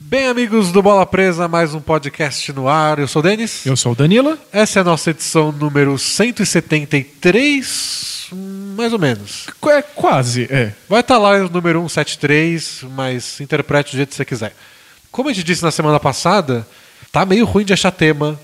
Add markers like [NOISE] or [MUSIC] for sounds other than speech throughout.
Bem, amigos do Bola Presa, mais um podcast no ar. Eu sou o Denis. Eu sou o Danilo. Essa é a nossa edição número 173, mais ou menos. É quase, é. Vai estar lá o número 173, mas interprete do jeito que você quiser. Como a gente disse na semana passada, tá meio ruim de achar tema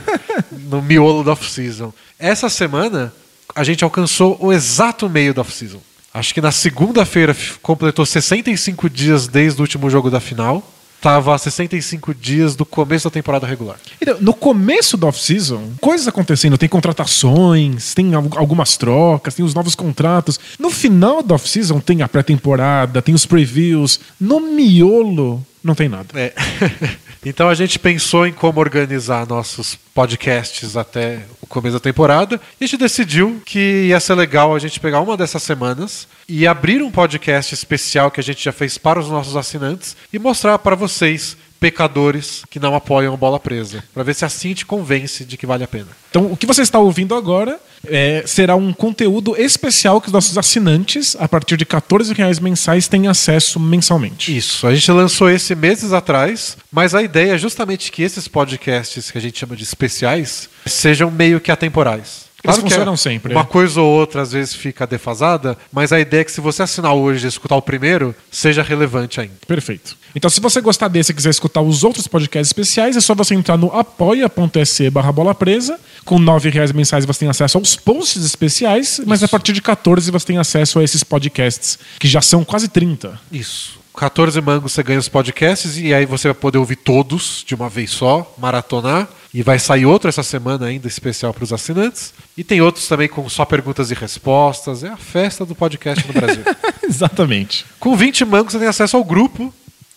[LAUGHS] no miolo da off-season. Essa semana, a gente alcançou o exato meio da off-season. Acho que na segunda-feira completou 65 dias desde o último jogo da final. Tava a 65 dias do começo da temporada regular. Então, no começo da off-season, coisas acontecendo. Tem contratações, tem al- algumas trocas, tem os novos contratos. No final da off-season, tem a pré-temporada, tem os previews. No miolo, não tem nada. É. [LAUGHS] então a gente pensou em como organizar nossos podcasts até o começo da temporada. E a gente decidiu que ia ser legal a gente pegar uma dessas semanas e abrir um podcast especial que a gente já fez para os nossos assinantes e mostrar para vocês pecadores que não apoiam a bola presa, para ver se assim te convence de que vale a pena. Então, o que você está ouvindo agora é, será um conteúdo especial que os nossos assinantes, a partir de 14 reais mensais, têm acesso mensalmente. Isso, a gente lançou esse meses atrás, mas a ideia é justamente que esses podcasts que a gente chama de especiais sejam meio que atemporais. Eles que funcionam é sempre, Uma é. coisa ou outra às vezes fica defasada, mas a ideia é que se você assinar hoje e escutar o primeiro, seja relevante ainda. Perfeito. Então, se você gostar desse e quiser escutar os outros podcasts especiais, é só você entrar no apoia.se barra bola presa. Com R$ reais mensais você tem acesso aos posts especiais, mas a partir de 14 você tem acesso a esses podcasts, que já são quase 30. Isso. 14 mangos você ganha os podcasts e aí você vai poder ouvir todos de uma vez só, maratonar. E vai sair outro essa semana ainda especial para os assinantes. E tem outros também com só perguntas e respostas. É a festa do podcast no Brasil. [LAUGHS] Exatamente. Com 20 mangos você tem acesso ao grupo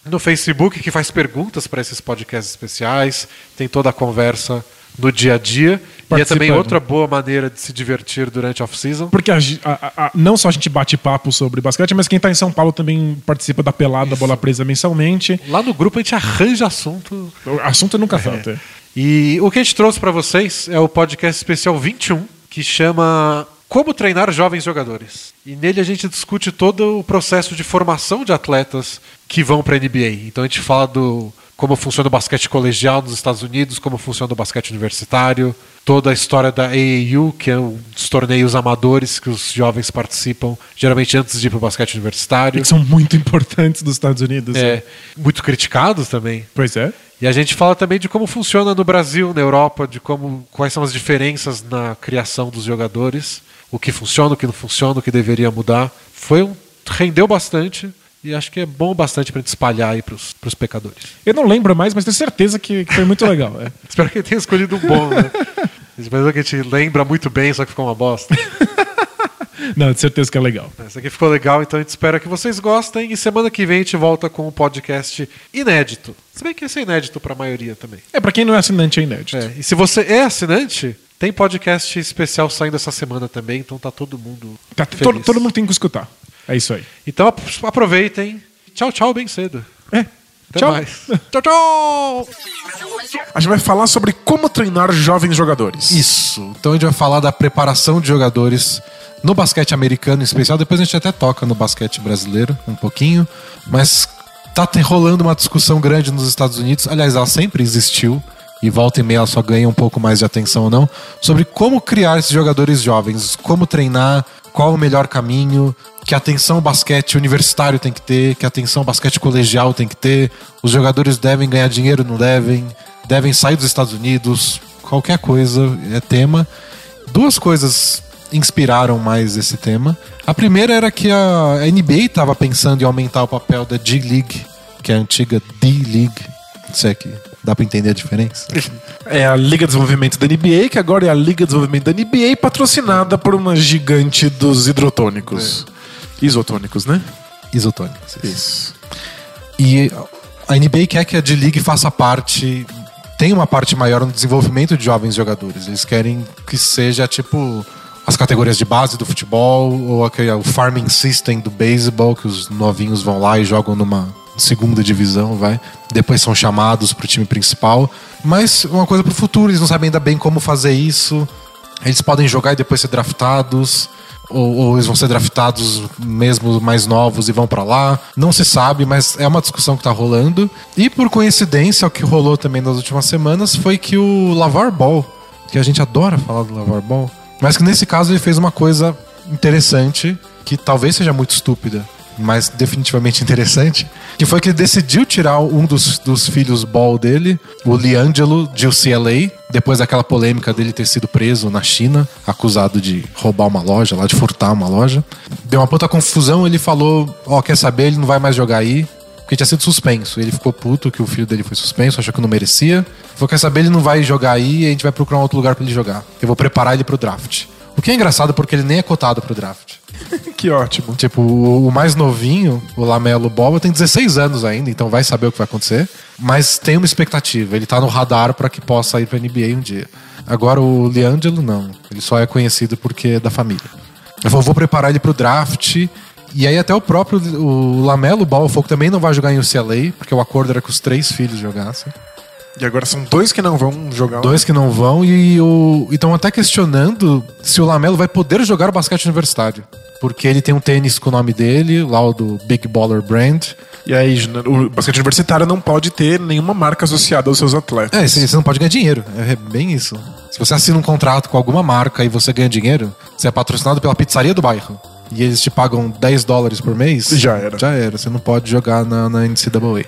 no Facebook que faz perguntas para esses podcasts especiais, tem toda a conversa no dia a dia. E é também outra boa maneira de se divertir durante a off-season. Porque a a- a- não só a gente bate papo sobre basquete, mas quem está em São Paulo também participa da pelada bola presa mensalmente. Lá no grupo a gente arranja assunto. O assunto nunca falta. E o que a gente trouxe para vocês é o podcast especial 21, que chama Como Treinar Jovens Jogadores. E nele a gente discute todo o processo de formação de atletas que vão para a NBA. Então a gente fala do como funciona o basquete colegial nos Estados Unidos, como funciona o basquete universitário, toda a história da AAU, que é um dos torneios amadores que os jovens participam, geralmente antes de ir para o basquete universitário. Que são muito importantes dos Estados Unidos. É, muito criticados também. Pois é. E a gente fala também de como funciona no Brasil, na Europa, de como quais são as diferenças na criação dos jogadores, o que funciona, o que não funciona, o que deveria mudar. Foi um rendeu bastante e acho que é bom bastante para gente espalhar aí para os pecadores. Eu não lembro mais, mas tenho certeza que, que foi muito legal. é. [LAUGHS] Espero que ele tenha escolhido um bom, né? [LAUGHS] Espero que a gente lembra muito bem, só que ficou uma bosta. [LAUGHS] Não, de certeza que é legal. Esse aqui ficou legal, então a gente espera que vocês gostem. E semana que vem a gente volta com um podcast inédito. Se bem que esse é inédito para a maioria também. É, pra quem não é assinante é inédito. É, e se você é assinante, tem podcast especial saindo essa semana também, então tá todo mundo. Tá, feliz. todo, todo mundo tem que escutar. É isso aí. Então ap- aproveitem. Tchau, tchau, bem cedo. É. Até Tchau. mais. [LAUGHS] tchau, tchau! A gente vai falar sobre como treinar jovens jogadores. Isso. Então a gente vai falar da preparação de jogadores no basquete americano em especial. Depois a gente até toca no basquete brasileiro um pouquinho. Mas tá rolando uma discussão grande nos Estados Unidos. Aliás, ela sempre existiu. E volta e meia ela só ganha um pouco mais de atenção ou não. Sobre como criar esses jogadores jovens. Como treinar. Qual o melhor caminho. Que atenção basquete universitário tem que ter. Que atenção basquete colegial tem que ter. Os jogadores devem ganhar dinheiro, não devem. Devem sair dos Estados Unidos. Qualquer coisa é tema. Duas coisas inspiraram mais esse tema. A primeira era que a NBA estava pensando em aumentar o papel da G-League, que é a antiga D-League. Isso aqui. Dá pra entender a diferença? É a Liga de Desenvolvimento da NBA, que agora é a Liga de Desenvolvimento da NBA, patrocinada por uma gigante dos hidrotônicos. Isotônicos, né? Isotônicos. Isso. E a NBA quer que a D-League faça parte, tenha uma parte maior no desenvolvimento de jovens jogadores. Eles querem que seja tipo as categorias de base do futebol ou aquele, o farming system do beisebol, que os novinhos vão lá e jogam numa segunda divisão, vai. Depois são chamados pro time principal. Mas uma coisa pro futuro, eles não sabem ainda bem como fazer isso. Eles podem jogar e depois ser draftados. Ou, ou eles vão ser draftados mesmo mais novos e vão pra lá. Não se sabe, mas é uma discussão que tá rolando. E por coincidência, o que rolou também nas últimas semanas foi que o Lavar Ball, que a gente adora falar do Lavar Ball, mas que nesse caso ele fez uma coisa interessante, que talvez seja muito estúpida, mas definitivamente interessante, que foi que ele decidiu tirar um dos, dos filhos Ball dele, o Liangelo, de UCLA, depois daquela polêmica dele ter sido preso na China, acusado de roubar uma loja, lá de furtar uma loja. Deu uma puta confusão, ele falou, ó, quer saber, ele não vai mais jogar aí, porque tinha sido suspenso. Ele ficou puto que o filho dele foi suspenso, achou que não merecia. Falou, quer saber, ele não vai jogar aí, e a gente vai procurar um outro lugar para ele jogar. Eu vou preparar ele pro draft. O que é engraçado porque ele nem é cotado pro draft. [LAUGHS] que ótimo. Tipo, o, o mais novinho, o Lamelo Ball, tem 16 anos ainda, então vai saber o que vai acontecer. Mas tem uma expectativa, ele tá no radar para que possa ir pra NBA um dia. Agora o Leangelo não, ele só é conhecido porque é da família. Eu vou, vou preparar ele pro draft. E aí até o próprio o Lamelo Ball que também não vai jogar em UCLA, porque o acordo era que os três filhos jogassem. E agora são dois que não vão jogar. Dois que não vão e estão até questionando se o Lamelo vai poder jogar o basquete universitário. Porque ele tem um tênis com o nome dele, lá o do Big Baller Brand. E aí, o basquete universitário não pode ter nenhuma marca associada aos seus atletas. É, você você não pode ganhar dinheiro. É bem isso. Se você assina um contrato com alguma marca e você ganha dinheiro, você é patrocinado pela pizzaria do bairro. E eles te pagam 10 dólares por mês. Já era. Já era. Você não pode jogar na, na NCAA.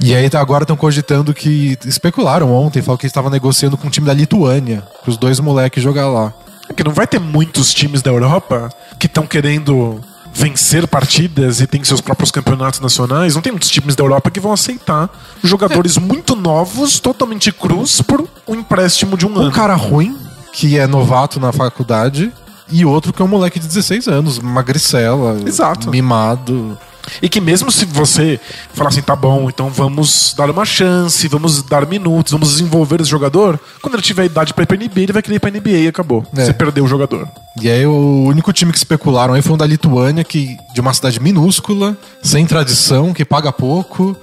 E aí tá- agora estão cogitando que. Especularam ontem, falaram que eles estavam negociando com o time da Lituânia, para os dois moleques jogar lá. É que não vai ter muitos times da Europa que estão querendo vencer partidas e tem seus próprios campeonatos nacionais. Não tem muitos times da Europa que vão aceitar jogadores É. muito novos, totalmente crus, por um empréstimo de um Um ano. cara ruim, que é novato na faculdade, e outro que é um moleque de 16 anos, magricela, Exato. mimado. E que mesmo se você falar assim, tá bom, então vamos dar uma chance, vamos dar minutos, vamos desenvolver esse jogador, quando ele tiver idade pra ir pra NBA, ele vai querer ir pra NBA e acabou. É. Você perdeu o jogador. E aí o único time que especularam aí foi um da Lituânia, que de uma cidade minúscula, sem tradição, que paga pouco.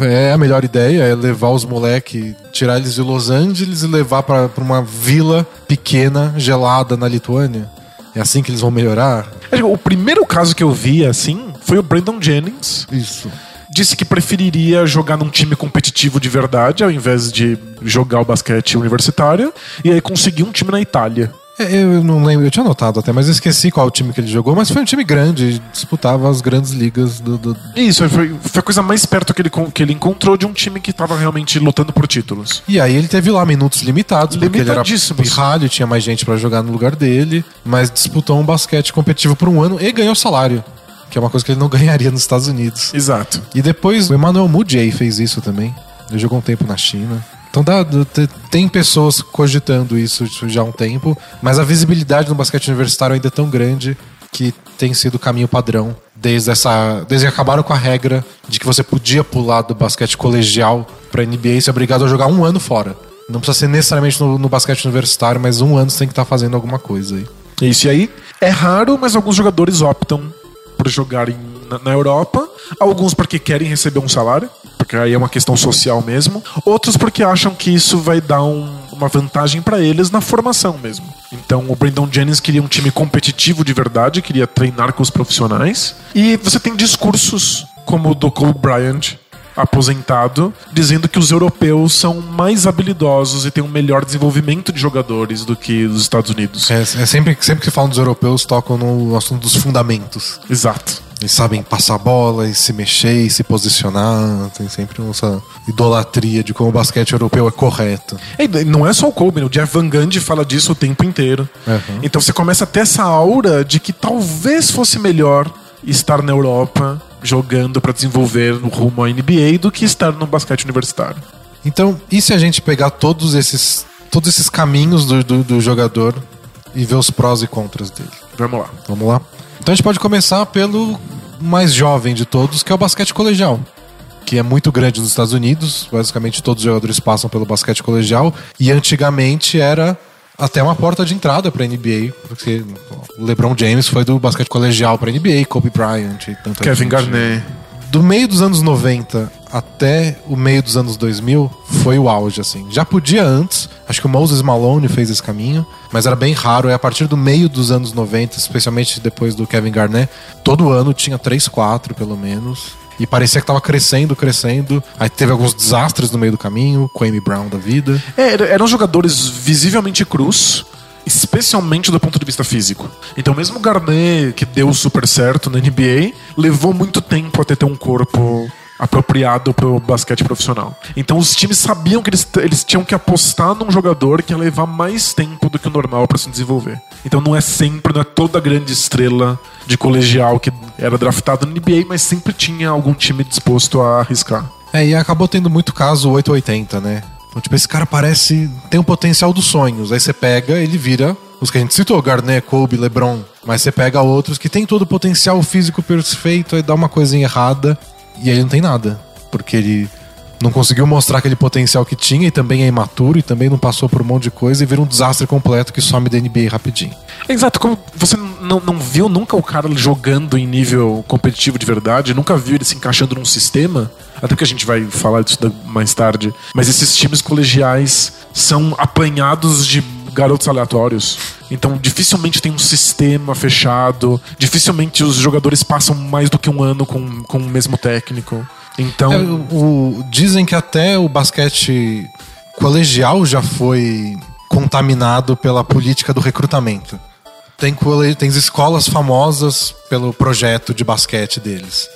É a melhor ideia, é levar os moleques, tirar eles de Los Angeles e levar pra pra uma vila pequena, gelada na Lituânia. É assim que eles vão melhorar? É, O primeiro caso que eu vi, assim, foi o Brandon Jennings. Isso. Disse que preferiria jogar num time competitivo de verdade, ao invés de jogar o basquete universitário, e aí conseguir um time na Itália. É, eu não lembro, eu tinha anotado até, mas eu esqueci qual time que ele jogou, mas foi um time grande, disputava as grandes ligas do. do- Isso, foi, foi a coisa mais perto que ele, que ele encontrou de um time que tava realmente lutando por títulos. E aí ele teve lá minutos limitados, porque ele era pirralho, tinha mais gente pra jogar no lugar dele, mas disputou um basquete competitivo por um ano e ganhou salário, que é uma coisa que ele não [LAUGHS] ganharia nos Estados Unidos. Exato. E depois o Emmanuel Mudiay fez isso também. Ele jogou um tempo na China. Então dá, te- tem pessoas cogitando isso já há um tempo, mas a visibilidade no basquete universitário ainda é tão grande que tem sido o caminho padrão desde essa, desde que acabaram com a regra de que você podia pular do basquete colegial para NBA e ser obrigado a jogar um ano fora. Não precisa ser necessariamente no, no basquete universitário, mas um ano você tem que estar fazendo alguma coisa aí. Isso e aí é raro, mas alguns jogadores optam jogarem na, na Europa. Alguns porque querem receber um salário, porque aí é uma questão social mesmo. Outros porque acham que isso vai dar um- uma vantagem pra eles na formação mesmo. Então o Brandon Jennings queria um time competitivo de verdade, queria treinar com os profissionais. E você tem discursos como o do Kobe Bryant, aposentado, dizendo que os europeus são mais habilidosos e têm um melhor desenvolvimento de jogadores do que os Estados Unidos. É, é sempre, sempre que falam dos europeus, tocam no assunto dos fundamentos. Exato. Eles sabem passar a bola e se mexer e se posicionar. Tem sempre essa idolatria de como o basquete europeu é correto. E não é só o Kobe, né? o Jeff Van Gundy fala disso o tempo inteiro. Uhum. Então você começa a ter essa aura de que talvez fosse melhor estar na Europa jogando pra desenvolver no rumo à NBA do que estar no basquete universitário. Então, e se a gente pegar todos esses, todos esses caminhos do, do, do jogador e ver os prós e contras dele? Vamos lá. Vamos lá? Então a gente pode começar pelo mais jovem de todos, que é o basquete colegial. Que é muito grande nos Estados Unidos. Basicamente todos os jogadores passam pelo basquete colegial. E antigamente era até uma porta de entrada para NBA. Porque o LeBron James foi do basquete colegial para NBA, Kobe Bryant e tanta Kevin gente. Garnett. do meio dos anos 90 até o meio dos anos 2000 foi o auge, assim. Já podia antes, acho que o Moses Malone fez esse caminho, mas era bem raro. É a partir do meio dos anos 90, especialmente depois do Kevin Garnett, todo ano tinha 3, 4 pelo menos. E parecia que tava crescendo, crescendo. Aí teve alguns desastres no meio do caminho, com Amy Brown da vida. É, eram jogadores visivelmente crus, especialmente do ponto de vista físico. Então, mesmo o Garnett, que deu super certo na NBA, levou muito tempo até ter um corpo apropriado pro basquete profissional. Então os times sabiam que eles, eles tinham que apostar num jogador que ia levar mais tempo do que o normal para se desenvolver. Então não é sempre, não é toda grande estrela de colegial que era draftado no NBA, mas sempre tinha algum time disposto a arriscar. É, e acabou tendo muito caso 880, né? Então, tipo, esse cara parece. tem um potencial dos sonhos. Aí você pega, ele vira os que a gente citou, Garnett, Kobe, LeBron. Mas você pega outros que tem todo o potencial físico perfeito, aí dá uma coisinha errada e aí não tem nada. Porque ele não conseguiu mostrar aquele potencial que tinha e também é imaturo e também não passou por um monte de coisa e vira um desastre completo que some da NBA rapidinho. Exato, como você não, não viu nunca o cara jogando em nível competitivo de verdade, nunca viu ele se encaixando num sistema, até que a gente vai falar disso mais tarde, mas esses times colegiais são apanhados de garotos aleatórios. Então, dificilmente tem um sistema fechado, dificilmente os jogadores passam mais do que um ano com, com o mesmo técnico. Então. É, o, dizem que até o basquete colegial já foi contaminado pela política do recrutamento. Tem, tem escolas famosas pelo projeto de basquete deles.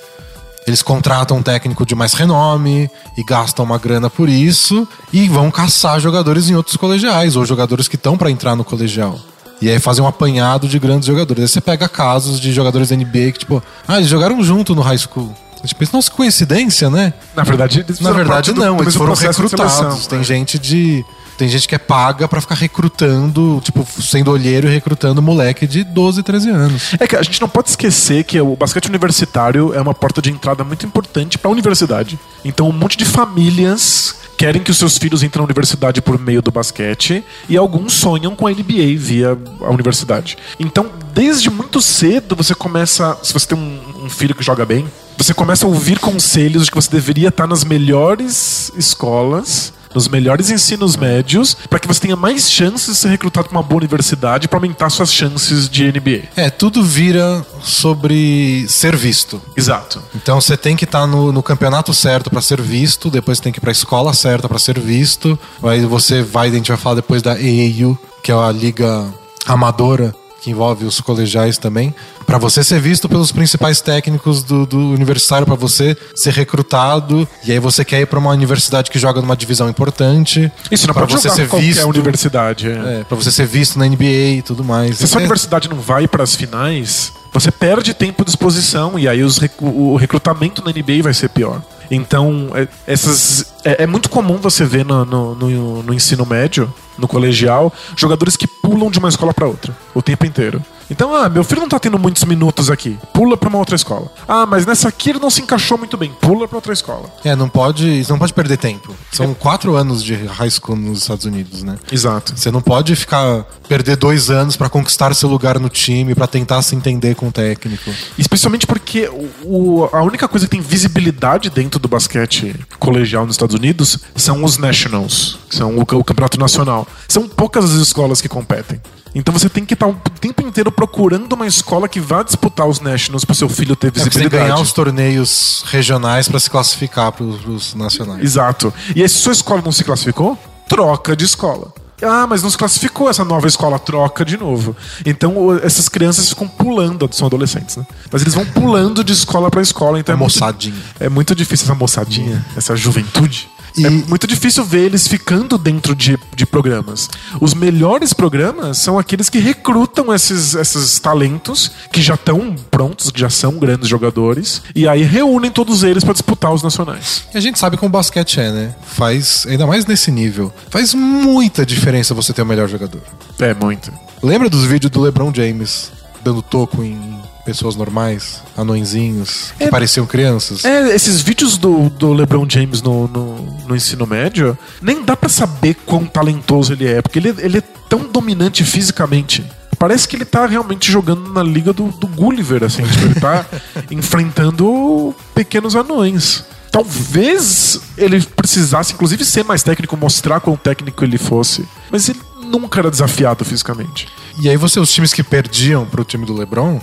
Eles contratam um técnico de mais renome e gastam uma grana por isso e vão caçar jogadores em outros colegiais ou jogadores que estão para entrar no colegial. E aí fazem um apanhado de grandes jogadores. Aí você pega casos de jogadores da NBA que, tipo, ah, eles jogaram junto no high school. A gente pensa, nossa, coincidência, né? Na verdade, Na verdade não, do, eles foram recrutados. Tem gente de tem gente que é paga para ficar recrutando, tipo, sendo olheiro e recrutando moleque de 12, 13 anos. É que a gente não pode esquecer que o basquete universitário é uma porta de entrada muito importante para a universidade. Então, um monte de famílias querem que os seus filhos entrem na universidade por meio do basquete e alguns sonham com a NBA via a universidade. Então, desde muito cedo, você começa. Se você tem um, um filho que joga bem, você começa a ouvir conselhos de que você deveria estar nas melhores escolas nos melhores ensinos médios, para que você tenha mais chances de ser recrutado para uma boa universidade para aumentar suas chances de NBA. É, tudo vira sobre ser visto. Exato. Então você tem que estar tá no, no, campeonato certo para ser visto, depois você tem que ir para a escola certa para ser visto. Aí você vai, a gente vai falar depois da AAU, que é a liga amadora que envolve os colegiais também, para você ser visto pelos principais técnicos do, do universitário, para você ser recrutado, e aí você quer ir para uma universidade que joga numa divisão importante. Isso não pode você ser visto universidade. É. É, para você ser visto na NBA e tudo mais. Se a sua é... universidade não vai para as finais, você perde tempo de exposição e aí os, o recrutamento na NBA vai ser pior. Então, é, essas, é, é, muito comum você ver no, no, no, no ensino médio, no colegial, jogadores que pulam de uma escola para outra o tempo inteiro. Então, ah, meu filho não tá tendo muitos minutos aqui. Pula para uma outra escola. Ah, mas nessa aqui ele não se encaixou muito bem. Pula para outra escola. É, não pode, não pode perder tempo. São é. quatro anos de high school nos Estados Unidos, né? Exato. Você não pode ficar perder dois anos para conquistar seu lugar no time, para tentar se entender com o técnico. Especialmente porque o, a única coisa que tem visibilidade dentro do basquete colegial nos Estados Unidos são os nationals, são o, o campeonato nacional. São poucas as escolas que competem. Então você tem que estar o tempo inteiro procurando uma escola que vá disputar os Nationals para seu filho ter visibilidade. É, ganhar os torneios regionais para se classificar para os nacionais. Exato. E aí, se sua escola não se classificou, troca de escola. Ah, mas não se classificou essa nova escola, troca de novo. Então essas crianças ficam pulando, são adolescentes, né? Mas eles vão pulando de escola para escola. Então é moçadinha. Muito, é muito difícil essa moçadinha, essa juventude. E... É muito difícil ver eles ficando dentro de, de programas. Os melhores programas são aqueles que recrutam esses, esses talentos que já estão prontos, que já são grandes jogadores, e aí reúnem todos eles para disputar os nacionais. E a gente sabe como o basquete é, né? Faz, ainda mais nesse nível, faz muita diferença você ter o melhor jogador. É, muito. Lembra dos vídeos do LeBron James dando toco em pessoas normais, anõezinhos, que é, pareciam crianças. É, esses vídeos do, do LeBron James no, no, no ensino médio, nem dá para saber quão talentoso ele é, porque ele, ele é tão dominante fisicamente parece que ele tá realmente jogando na liga do, do Gulliver, assim. [LAUGHS] Tipo, ele tá enfrentando pequenos anões. Talvez ele precisasse, inclusive, ser mais técnico, mostrar quão técnico ele fosse. Mas ele nunca era desafiado fisicamente. E aí você, os times que perdiam pro time do LeBron,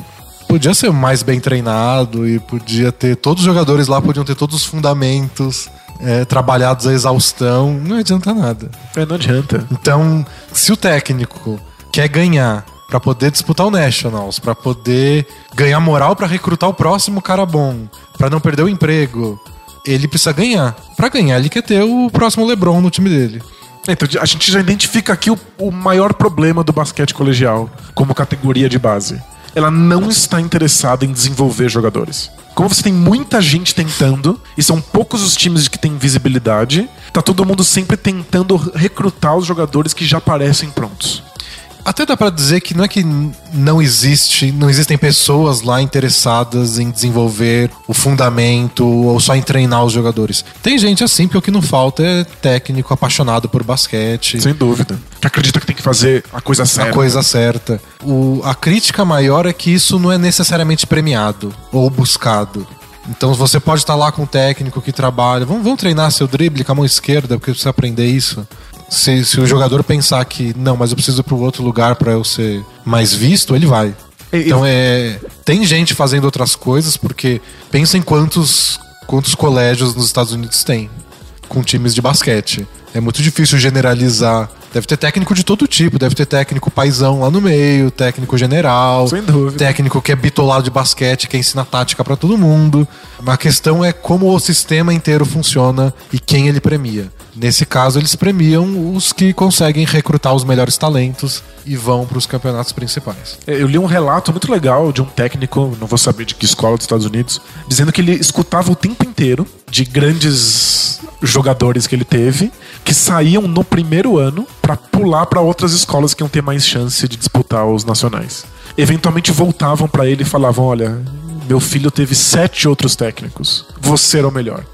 podia ser mais bem treinado e podia ter. Todos os jogadores lá podiam ter todos os fundamentos é, trabalhados à exaustão. Não adianta nada. É, não adianta. Então, se o técnico quer ganhar para poder disputar o Nationals, para poder ganhar moral para recrutar o próximo cara bom, para não perder o emprego, ele precisa ganhar. Para ganhar, ele quer ter o próximo LeBron no time dele. Então, a gente já identifica aqui o, o maior problema do basquete colegial como categoria de base. Ela não está interessada em desenvolver jogadores. Como você tem muita gente tentando, e são poucos os times que têm visibilidade, tá todo mundo sempre tentando recrutar os jogadores que já parecem prontos. Até dá pra dizer que não é que não existe, não existem pessoas lá interessadas em desenvolver o fundamento ou só em treinar os jogadores. Tem gente assim, porque o que não falta é técnico apaixonado por basquete. Sem dúvida. Que acredita que tem que fazer a coisa certa. A coisa certa. O, a crítica maior é que isso não é necessariamente premiado ou buscado. Então você pode estar lá com um técnico que trabalha. Vamos, vamos treinar seu drible com a mão esquerda, porque precisa aprender isso se, se o jogador pensar que não, mas eu preciso ir para outro lugar para eu ser mais visto, ele vai. Então é. Tem gente fazendo outras coisas, porque pensa em quantos, quantos colégios nos Estados Unidos tem com times de basquete. É muito difícil generalizar. Deve ter técnico de todo tipo, deve ter técnico paisão lá no meio, técnico general, Sem dúvida. técnico que é bitolado de basquete, que ensina tática para todo mundo. A questão é como o sistema inteiro funciona e quem ele premia. Nesse caso, eles premiam os que conseguem recrutar os melhores talentos e vão para os campeonatos principais. É, eu li um relato muito legal de um técnico, não vou saber de que escola dos Estados Unidos, dizendo que ele escutava o tempo inteiro de grandes jogadores que ele teve que saíam no primeiro ano para pular para outras escolas que iam ter mais chance de disputar os nacionais. Eventualmente voltavam para ele e falavam: Olha, meu filho teve sete outros técnicos. Você era o melhor.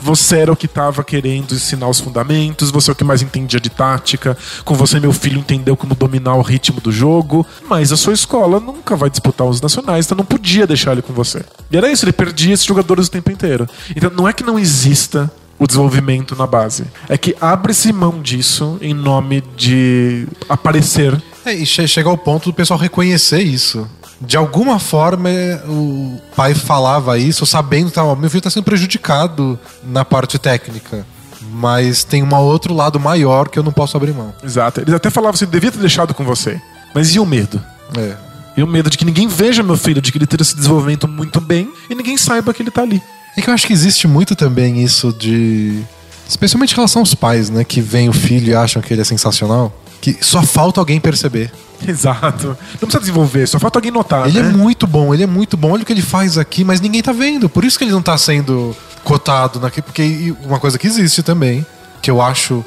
Você era o que estava querendo ensinar os fundamentos, você é o que mais entendia de tática. Com você, meu filho entendeu como dominar o ritmo do jogo. Mas a sua escola nunca vai disputar os nacionais, então não podia deixar ele com você. E era isso, ele perdia esses jogadores o tempo inteiro. Então não é que não exista o desenvolvimento na base. É que abre-se mão disso em nome de aparecer. É, e chega ao ponto do pessoal reconhecer isso de alguma forma o pai falava isso, sabendo que tá, meu filho está sendo prejudicado na parte técnica. Mas tem um outro lado maior que eu não posso abrir mão. Exato. Eles até falavam assim, devia ter deixado com você. Mas e o medo? É. E o medo de que ninguém veja meu filho, de que ele tenha esse desenvolvimento muito bem e ninguém saiba que ele tá ali. É que eu acho que existe muito também isso de. Especialmente em relação aos pais, né? Que vem o filho e acham que ele é sensacional. Que só falta alguém perceber. [LAUGHS] Exato. Não precisa desenvolver, só falta alguém notar. Ele né? é muito bom, ele é muito bom. Olha o que ele faz aqui, mas ninguém tá vendo. Por isso que ele não tá sendo cotado naquele. Porque uma coisa que existe também, que eu acho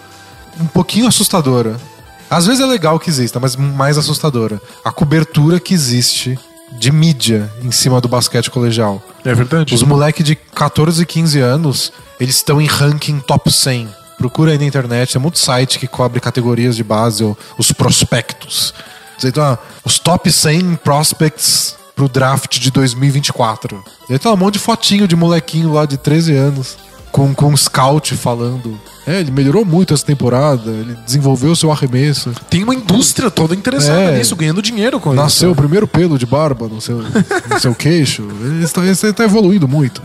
um pouquinho assustadora. Às vezes é legal que exista, mas mais assustadora. A cobertura que existe de mídia em cima do basquete colegial. É verdade. Os moleques de 14 e 15 anos, eles estão em ranking top 100. Procura aí na internet, tem muito site que cobre categorias de base, ou os prospectos. Então, ah, os top 100 prospects pro draft de 2024. E aí tá um monte de fotinho de molequinho lá de 13 anos, com, com um scout falando. É, ele melhorou muito essa temporada, ele desenvolveu seu arremesso. Tem uma indústria toda interessada É. nisso, ganhando dinheiro com Nasceu o isso. primeiro pelo de barba no seu, no seu queixo. Ele está, ele está evoluindo muito.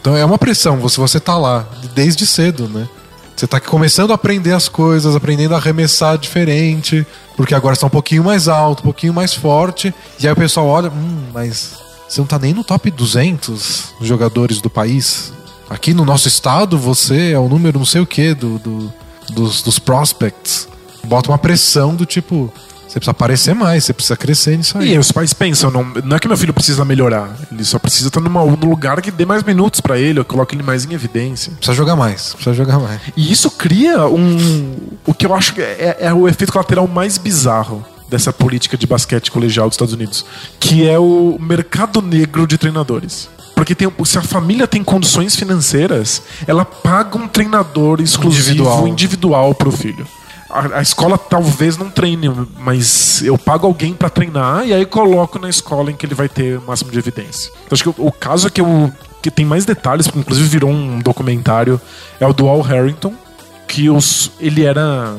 Então é uma pressão, você, você tá lá desde cedo, né? Você tá começando a aprender as coisas, aprendendo a arremessar diferente, porque agora está um pouquinho mais alto, um pouquinho mais forte. E aí o pessoal olha, hum, mas você não tá nem no top 200 jogadores do país. Aqui no nosso estado você é o número não sei o que do, do- dos, dos prospects. Bota uma pressão do tipo, você precisa aparecer mais, você precisa crescer nisso aí. E os pais pensam, não, não é que meu filho precisa melhorar, ele só precisa estar numa, num lugar que dê mais minutos pra ele, eu coloque ele mais em evidência. Precisa jogar mais, precisa jogar mais. E isso cria um. O que eu acho que é, é o efeito colateral mais bizarro dessa política de basquete colegial dos Estados Unidos, que é o mercado negro de treinadores. Porque tem, se a família tem condições financeiras, ela paga um treinador exclusivo, Individual. individual, pro filho. a, a escola talvez não treine, mas eu pago alguém pra treinar e aí coloco na escola em que ele vai ter o máximo de evidência. Então, acho que o, o caso que eu que tem mais detalhes, porque inclusive virou um documentário, é o do Al Harrington, que os, ele era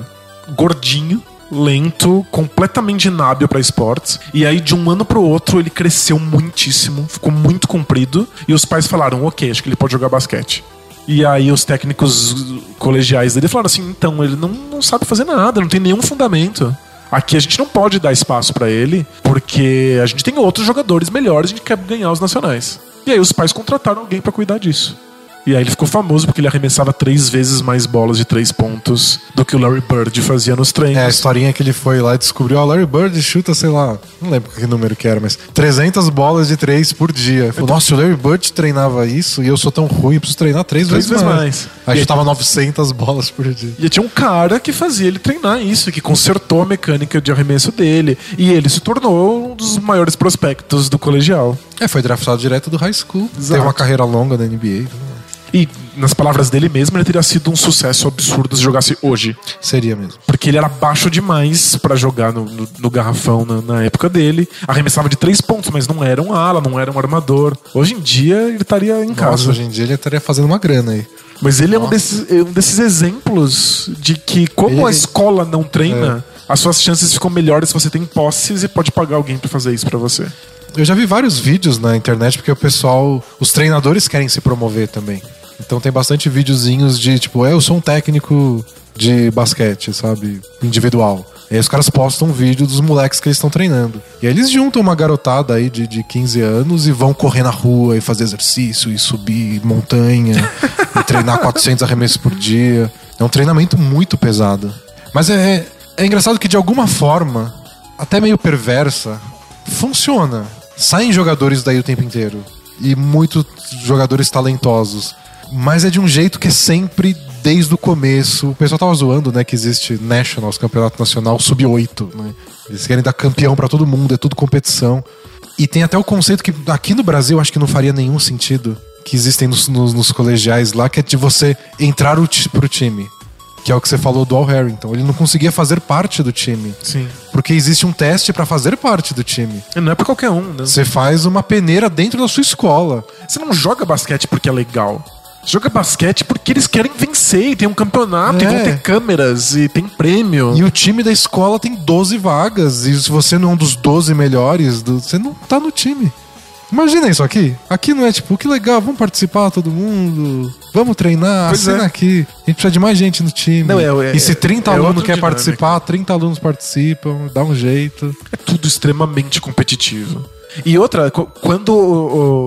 gordinho, lento, completamente inábil para esportes. E aí, de um ano pro outro, ele cresceu muitíssimo, ficou muito comprido. E os pais falaram: ok, acho que ele pode jogar basquete. E aí, os técnicos colegiais dele falaram assim: então, ele não, não sabe fazer nada, não tem nenhum fundamento. Aqui a gente não pode dar espaço para ele, porque a gente tem outros jogadores melhores, a gente quer ganhar os nacionais. E aí os pais contrataram alguém para cuidar disso. E aí ele ficou famoso porque ele arremessava três vezes mais bolas de três pontos do que o Larry Bird fazia nos treinos. É, a historinha que ele foi lá e descobriu, ó, Larry Bird chuta, sei lá, não lembro que número que era, mas 300 bolas de três por dia. Falou, nossa, o Larry Bird treinava isso e eu sou tão ruim, eu preciso treinar três, Três vezes, mais. mais. Aí E- chutava 900 bolas por dia. E tinha um cara que fazia ele treinar isso, que consertou a mecânica de arremesso dele. E ele se tornou um dos maiores prospectos do colegial. É, foi draftado direto do high school. Exato. Teve uma carreira longa na NBA. E, nas palavras dele mesmo, ele teria sido um sucesso absurdo se jogasse hoje. Seria mesmo. Porque ele era baixo demais pra jogar no, no- no garrafão na, na época dele. Arremessava de três pontos, mas não era um ala, não era um armador. Hoje em dia ele estaria em Nossa, casa. hoje em dia ele estaria fazendo uma grana aí. Mas ele é um desses, é um desses exemplos de que, como Ele- a escola não treina, as suas chances ficam melhores se você tem posses e pode pagar alguém pra fazer isso pra você. Eu já vi vários vídeos na internet porque o pessoal, os treinadores querem se promover também. Então tem bastante videozinhos de tipo, "É, eu sou um técnico de basquete, sabe? Individual. E aí os caras postam um vídeo dos moleques que eles estão treinando. E aí eles juntam uma garotada aí de, de 15 anos e vão correr na rua e fazer exercício e subir montanha [LAUGHS] e treinar 400 arremessos por dia. É um treinamento muito pesado. Mas é, é engraçado que de alguma forma, até meio perversa, funciona. Saem jogadores daí o tempo inteiro. E muitos jogadores talentosos. Mas é de um jeito que é sempre desde o começo. O pessoal tava zoando, né? Que existe Nationals, Campeonato Nacional Sub-8, né? Eles querem dar campeão pra todo mundo, é tudo competição. E tem até o conceito que aqui no Brasil acho que não faria nenhum sentido. Que existem nos, nos- nos colegiais lá, que é de você entrar o pro time. Que é o que você falou do Al Harrington. Ele não conseguia fazer parte do time. Sim. Porque existe um teste pra fazer parte do time. Não é pra qualquer um, né? Você faz uma peneira dentro da sua escola. Você não joga basquete porque é legal. Joga basquete porque eles querem vencer e tem um campeonato e É. vão ter câmeras e tem prêmio. E o time da escola tem 12 vagas. E se você não é um dos 12 melhores, você não tá no time. Imagina isso aqui. Aqui não é tipo, que legal, vamos participar todo mundo. Vamos treinar, Pois assina é. aqui. A gente precisa de mais gente no time. Não, é- é- e se 30 é alunos quer dinâmica. participar, 30 alunos participam, dá um jeito. É tudo extremamente competitivo. E outra, qu- quando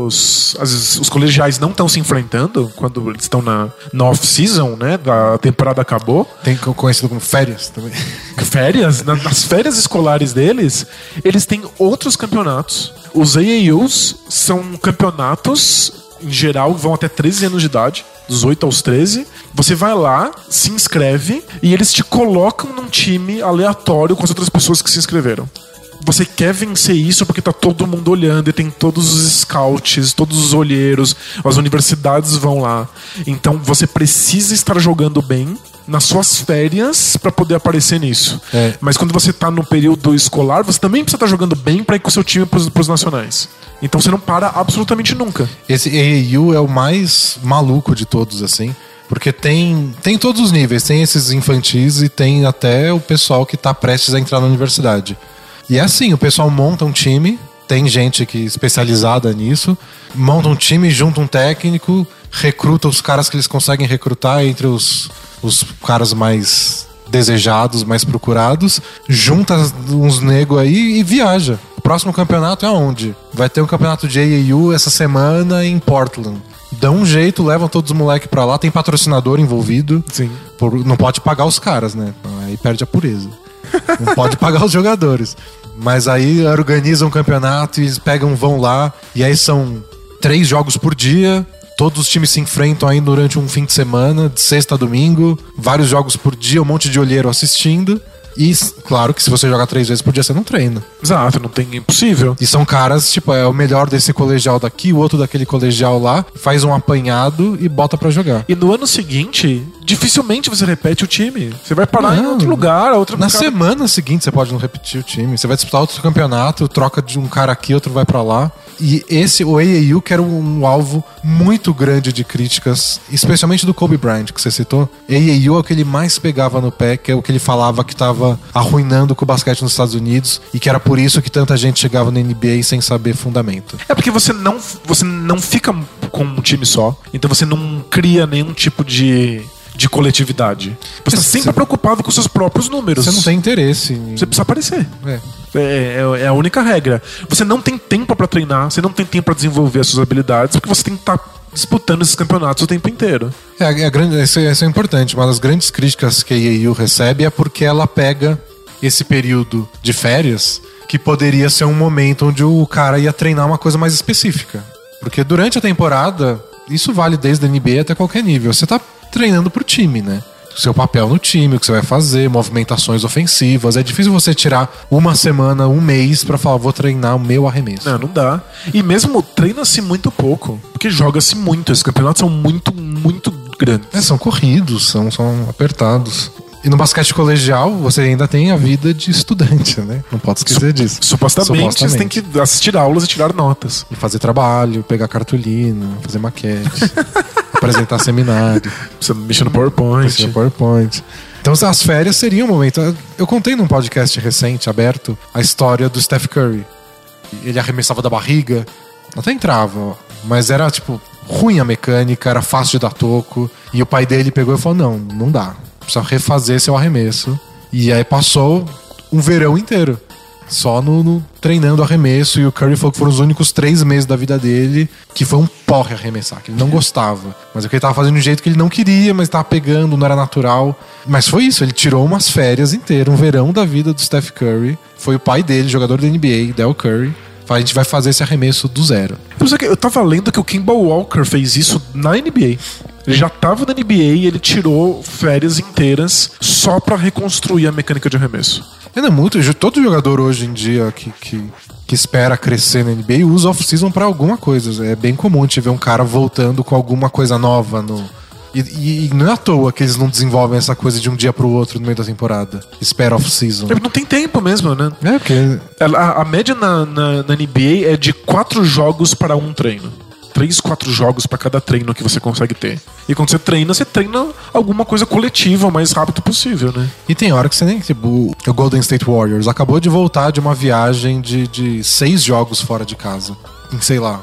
os, as- os colegiais não estão se enfrentando, quando eles estão na, na off-season, né? Da temporada acabou, Tem co- conhecido como férias também. [LAUGHS] férias, na- nas férias escolares deles, eles têm outros campeonatos. Os AAUs são campeonatos, em geral, vão até 13 anos de idade, dos 8 aos 13. Você vai lá, se inscreve e eles te colocam num time aleatório com as outras pessoas que se inscreveram. Você quer vencer isso porque tá todo mundo olhando e tem todos os scouts, todos os olheiros, as universidades vão lá. Então você precisa estar jogando bem nas suas férias pra poder aparecer nisso. É. Mas quando você tá no período escolar, você também precisa estar jogando bem pra ir com o seu time pros, pros nacionais. Então você não para absolutamente nunca. Esse AAU é o mais maluco de todos, assim. Porque tem, tem todos os níveis. Tem esses infantis e tem até o pessoal que tá prestes a entrar na universidade. E é assim, o pessoal monta um time, tem gente que especializada nisso, monta um time, junta um técnico, recruta os caras que eles conseguem recrutar entre os, os caras mais desejados, mais procurados, junta uns nego aí e viaja. O próximo campeonato é aonde? Vai ter um campeonato de AAU essa semana em Portland. Dá um jeito, levam todos os moleques pra lá, tem patrocinador envolvido. Sim. Por- não pode pagar os caras, né? Aí perde a pureza. Não pode pagar os jogadores. Mas aí organizam um campeonato e eles pegam, vão lá, e aí são três jogos por dia. Todos os times se enfrentam aí durante um fim de semana, de sexta a domingo, vários jogos por dia, um monte de olheiro assistindo. E claro que se você jogar três vezes por dia, você não treina. Exato, não tem impossível. E são caras, tipo, é o melhor desse colegial daqui, o outro daquele colegial lá, faz um apanhado e bota pra jogar. E no ano seguinte, dificilmente você repete o time. Você vai parar em Não. outro lugar, outro Na cara- semana seguinte você pode não repetir o time. Você vai disputar outro campeonato, troca de um cara aqui, outro vai pra lá. E esse, o AAU, que era um, alvo muito grande de críticas, especialmente do Kobe Bryant, que você citou. AAU é o que ele mais pegava no pé, que é o que ele falava que tava arruinando com o basquete nos Estados Unidos e que era por isso que tanta gente chegava na NBA sem saber fundamento. É porque você não, você não fica com um time só. Então você não cria nenhum tipo de, de coletividade. Você está Você- sempre preocupado com seus próprios números. Você não tem interesse em... Você precisa aparecer. É. É, é- é a única regra. Você não tem tempo pra treinar, você não tem tempo pra desenvolver as suas habilidades, porque você tem que estar disputando esses campeonatos o tempo inteiro. É, a grande, isso, é- isso é importante. Uma das grandes críticas que a AAU recebe é porque ela pega esse período de férias que poderia ser um momento onde o cara ia treinar uma coisa mais específica. Porque durante a temporada, isso vale desde a NBA até qualquer nível. Você tá treinando pro time, né? Seu papel no time, o que você vai fazer, movimentações ofensivas. É difícil você tirar uma semana, um mês pra falar, vou treinar o meu arremesso. Não, não dá. E mesmo treina-se muito pouco, porque joga-se muito. Esses campeonatos são muito, muito grandes. É, são corridos, são, são apertados. E no basquete colegial, você ainda tem a vida de estudante, né? Não pode esquecer disso. Supostamente, você tem que assistir aulas e tirar notas. E fazer trabalho, pegar cartolina, fazer maquete, [LAUGHS] apresentar seminário, [LAUGHS] Você mexe no PowerPoint. fazer PowerPoint. Então as férias seriam um momento. Eu contei num podcast recente, aberto, a história do Steph Curry. Ele arremessava da barriga, até entrava, mas era tipo ruim a mecânica, era fácil de dar toco. E o pai dele pegou e falou: não, não dá. Precisa refazer seu arremesso. E aí passou um verão inteiro. Só no, no- treinando arremesso. E o Curry falou que foram os únicos três meses da vida dele que foi um porre arremessar, que ele não gostava. Mas é que ele tava fazendo de um jeito que ele não queria, mas tava pegando, não era natural. Mas foi isso, ele tirou umas férias inteiras, um verão da vida do Steph Curry. Foi o pai dele, jogador da NBA, Del Curry. A gente vai fazer esse arremesso do zero. Eu, tava lendo que o Kimball Walker fez isso na NBA. Ele já tava na NBA e ele tirou férias inteiras só pra reconstruir a mecânica de arremesso. Ainda é muito, todo jogador hoje em dia que, que, que espera crescer na NBA usa off-season pra alguma coisa. É bem comum te ver um cara voltando com alguma coisa nova no. E, e- e não é à toa que eles não desenvolvem essa coisa de um dia pro outro no meio da temporada. Espera off-season. Ele não tem tempo mesmo, né? É, porque A, a média na, na, na NBA é de quatro jogos para um treino. Três, quatro jogos pra cada treino que você consegue ter. E quando você treina, você treina alguma coisa coletiva o mais rápido possível, né? E tem hora que você nem. Tipo, o Golden State Warriors acabou de voltar de uma viagem de, de seis jogos fora de casa. Em, sei lá,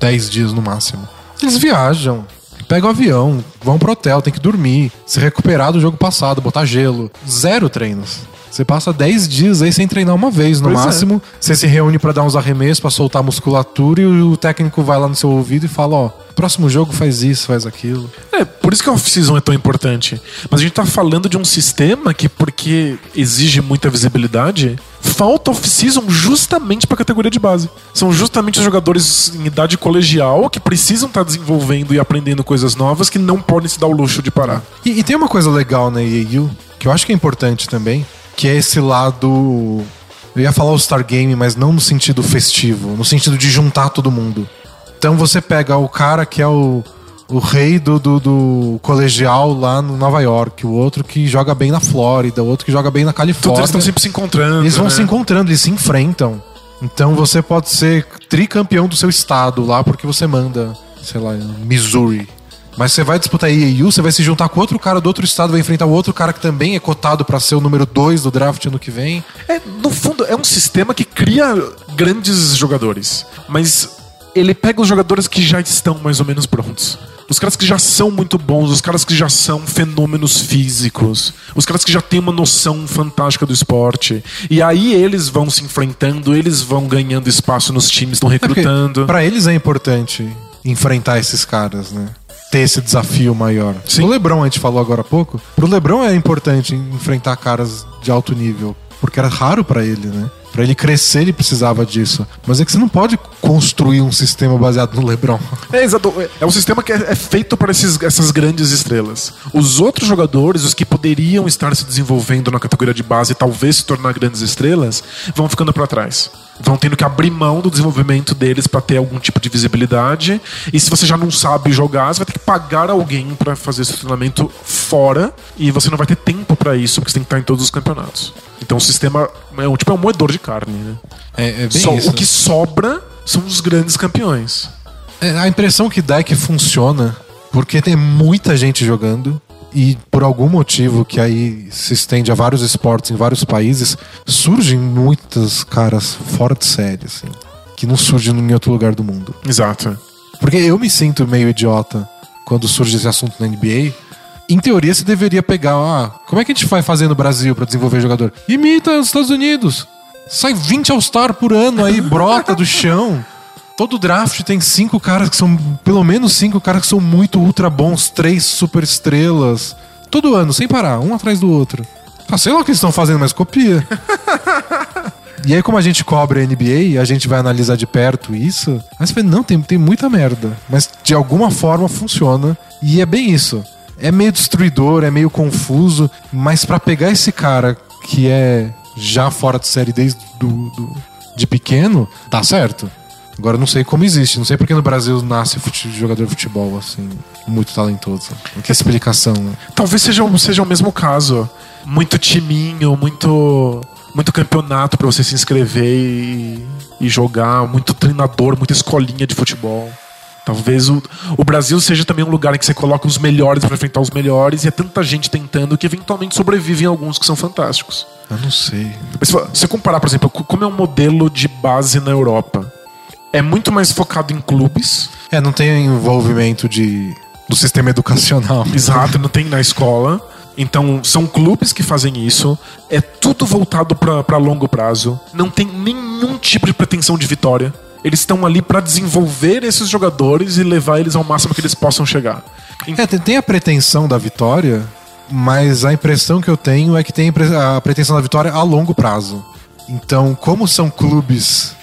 dez dias no máximo. Eles viajam, pegam o avião, vão pro hotel, tem que dormir, se recuperar do jogo passado, botar gelo. Zero treinos. Você passa 10 dias aí sem treinar uma vez, no Pois é. máximo. Você se reúne pra dar uns arremessos, pra soltar a musculatura e o técnico vai lá no seu ouvido e fala: Ó, próximo jogo faz isso, faz aquilo. É, por isso que a off-season é tão importante. Mas a gente tá falando de um sistema que, porque exige muita visibilidade, falta off-season justamente pra categoria de base. São justamente os jogadores em idade colegial que precisam estar desenvolvendo e aprendendo coisas novas que não podem se dar o luxo de parar. E, e tem uma coisa legal na EAU, que eu acho que é importante também, que é esse lado. Eu ia falar o Star Game, mas não no sentido festivo, no sentido de juntar todo mundo. Então você pega o cara que é o, o rei do, do, do colegial lá no Nova York, o outro que joga bem na Flórida, o outro que joga bem na Todos eles Califórnia. estão sempre se encontrando. Eles vão né? se encontrando, eles se enfrentam. Então você pode ser tricampeão do seu estado lá porque você manda, sei lá, Missouri. Mas você vai disputar EAU, você vai se juntar com outro cara do outro estado, vai enfrentar o outro cara que também é cotado pra ser o número 2 do draft ano que vem. É, no fundo, é um sistema que cria grandes jogadores. Mas ele pega os jogadores que já estão mais ou menos prontos. Os caras que já são muito bons, os caras que já são fenômenos físicos, os caras que já têm uma noção fantástica do esporte. E aí eles vão se enfrentando, eles vão ganhando espaço nos times, estão É recrutando. Pra eles é importante enfrentar esses caras, né? Ter esse desafio maior. Sim. O Lebron, a gente falou agora há pouco, pro Lebron é importante enfrentar caras de alto nível, porque era raro pra ele, né? Pra ele crescer, ele precisava disso. Mas é que você não pode construir um sistema baseado no LeBron. É, exato. É um sistema que é, é feito para esses, essas grandes estrelas. Os outros jogadores, os que poderiam estar se desenvolvendo na categoria de base e talvez se tornar grandes estrelas, vão ficando para trás. Vão tendo que abrir mão do desenvolvimento deles para ter algum tipo de visibilidade. E se você já não sabe jogar, você vai ter que pagar alguém para fazer esse treinamento fora. E você não vai ter tempo para isso, porque você tem que estar em todos os campeonatos. Então o sistema é um, tipo, é um moedor de carne. Né? É, é bem Só- isso. o que sobra são os grandes campeões. É, a impressão que dá é que funciona porque tem muita gente jogando e por algum motivo que aí se estende a vários esportes em vários países, surgem muitas caras fora de série, assim, que não surgem em outro lugar do mundo. Exato. Porque eu me sinto meio idiota quando surge esse assunto na NBA. Em teoria, você deveria pegar, ah, como é que a gente vai fazer no Brasil pra desenvolver jogador? Imita os Estados Unidos. Sai 20 All-Star por ano aí, brota do chão. Todo draft tem cinco caras que são, pelo menos cinco caras que são muito ultra bons, três super estrelas. Todo ano, sem parar, um atrás do outro. Ah, sei lá o que eles estão fazendo, mas copia. [LAUGHS] E aí, como a gente cobre a NBA, a gente vai analisar de perto isso. Aí você fala, não, tem, tem muita merda. Mas de alguma forma funciona. E é bem isso. É meio destruidor, é meio confuso. Mas pra pegar esse cara que é já fora de série desde do, do- de pequeno, tá certo. Agora não sei como existe. Não sei porque no Brasil nasce jogador de futebol, assim, muito talentoso. Que explicação, né? Talvez seja, o- seja o mesmo caso. Muito timinho, muito muito campeonato pra você se inscrever e, e jogar, muito treinador, muita escolinha de futebol. Talvez o, o Brasil seja também um lugar em que você coloca os melhores pra enfrentar os melhores e é tanta gente tentando que eventualmente sobrevivem alguns que são fantásticos. Eu não sei. Mas se você comparar, por exemplo, co- como é um modelo de base na Europa, é muito mais focado em clubes, É, não tem envolvimento de, do sistema educacional. [LAUGHS] Exato, não tem na escola. Então, são clubes que fazem isso. É tudo voltado pra longo prazo. Não tem nenhum tipo de pretensão de vitória. Eles estão ali pra desenvolver esses jogadores e levar eles ao máximo que eles possam chegar. É, tem, a pretensão da vitória, mas a impressão que eu tenho é que tem a pretensão da vitória a longo prazo. Então, como são clubes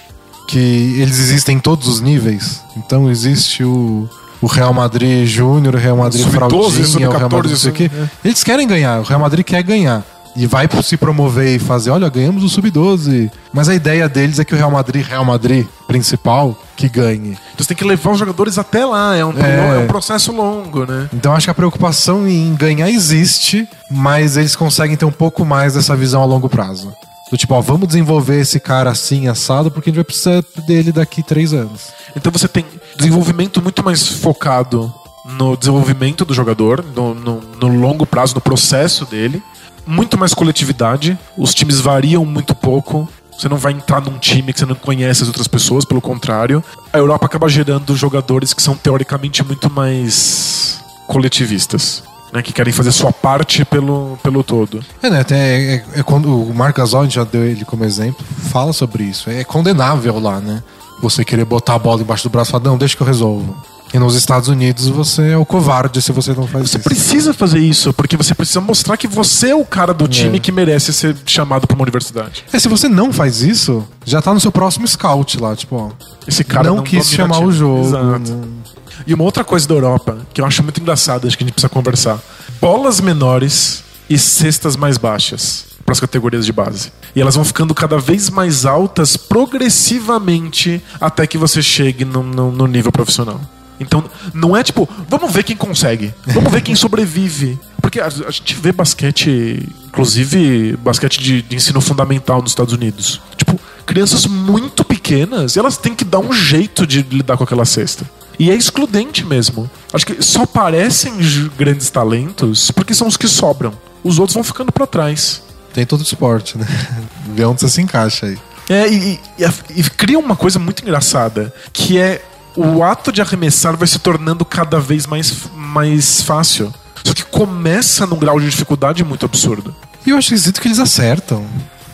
que eles existem em todos os níveis, então existe o, o Real Madrid Júnior, o Real Madrid Sub-12, Fraldinha, o Real sub-14, Madrid não sei o quê. é. Eles querem ganhar, o Real Madrid quer ganhar. E vai se promover e fazer, olha, ganhamos o Sub-12. Mas a ideia deles é que o Real Madrid, Real Madrid principal, que ganhe. Então, você tem que levar os jogadores até lá. É um, É. é um processo longo, né? Então acho que a preocupação em ganhar existe, mas eles conseguem ter um pouco mais dessa visão a longo prazo. Do tipo, ó, vamos desenvolver esse cara assim, assado, porque a gente vai precisar dele daqui três anos. Então você tem desenvolvimento muito mais focado no desenvolvimento do jogador, no, no- no longo prazo, no processo dele. Muito mais coletividade. Os times variam muito pouco. Você não vai entrar num time que você não conhece as outras pessoas, pelo contrário. A Europa acaba gerando jogadores que são teoricamente muito mais coletivistas. Né, que querem fazer sua parte pelo, pelo todo. É, né? Até é, é- é quando o Marc Gasol, a gente já deu ele como exemplo, fala sobre isso. É condenável lá, né? Você querer botar a bola embaixo do braço e falar, não, deixa que eu resolvo. E nos Estados Unidos você é o covarde se você não faz Você isso. precisa fazer isso, porque você precisa mostrar que você é o cara do time que merece ser chamado pra uma universidade. É, se você não faz isso, já tá no seu próximo scout lá, tipo, ó. Esse cara não, não quis domina chamar o jogo. Exato. não- E uma outra coisa da Europa, que eu acho muito engraçada, acho que a gente precisa conversar. Bolas menores e cestas mais baixas para as categorias de base. E elas vão ficando cada vez mais altas progressivamente até que você chegue no, no- no nível profissional. Então, não é tipo, vamos ver quem consegue, vamos ver quem [LAUGHS] sobrevive. Porque a, a gente vê basquete, inclusive basquete de, de ensino fundamental nos Estados Unidos. Tipo, crianças muito pequenas, elas têm que dar um jeito de lidar com aquela cesta. E é excludente mesmo. Acho que só parecem grandes talentos porque são os que sobram. Os outros vão ficando pra trás. Tem todo esporte, né? [LAUGHS] Vê onde você se encaixa aí. É, e, e- e cria uma coisa muito engraçada, que é o ato de arremessar vai se tornando cada vez mais, mais fácil. Só que começa num grau de dificuldade muito absurdo. E eu acho esquisito que eles acertam.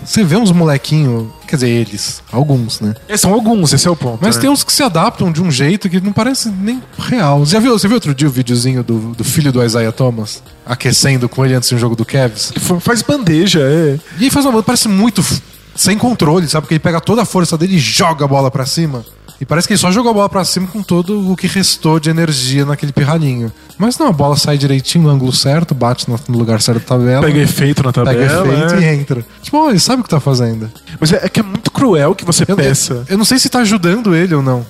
Você vê uns molequinhos, quer dizer, eles, alguns, né? É, são alguns, esse é o ponto. Mas né? tem uns que se adaptam de um jeito que não parece nem real. Você já viu, você viu outro dia o videozinho do, do filho do Isaiah Thomas? Aquecendo com ele antes de um jogo do Cavs? Ele faz bandeja, é. E aí faz uma parece muito sem controle, sabe? Porque ele pega toda a força dele e joga a bola pra cima. E parece que ele só jogou a bola pra cima com todo o que restou de energia naquele pirralhinho. Mas não, a bola sai direitinho no ângulo certo, bate no lugar certo da tabela. Pega efeito na tabela. Pega efeito é. e entra. Tipo, ele sabe o que tá fazendo. Mas é, é que é muito cruel que você Eu, peça. eu não sei se tá ajudando ele ou não.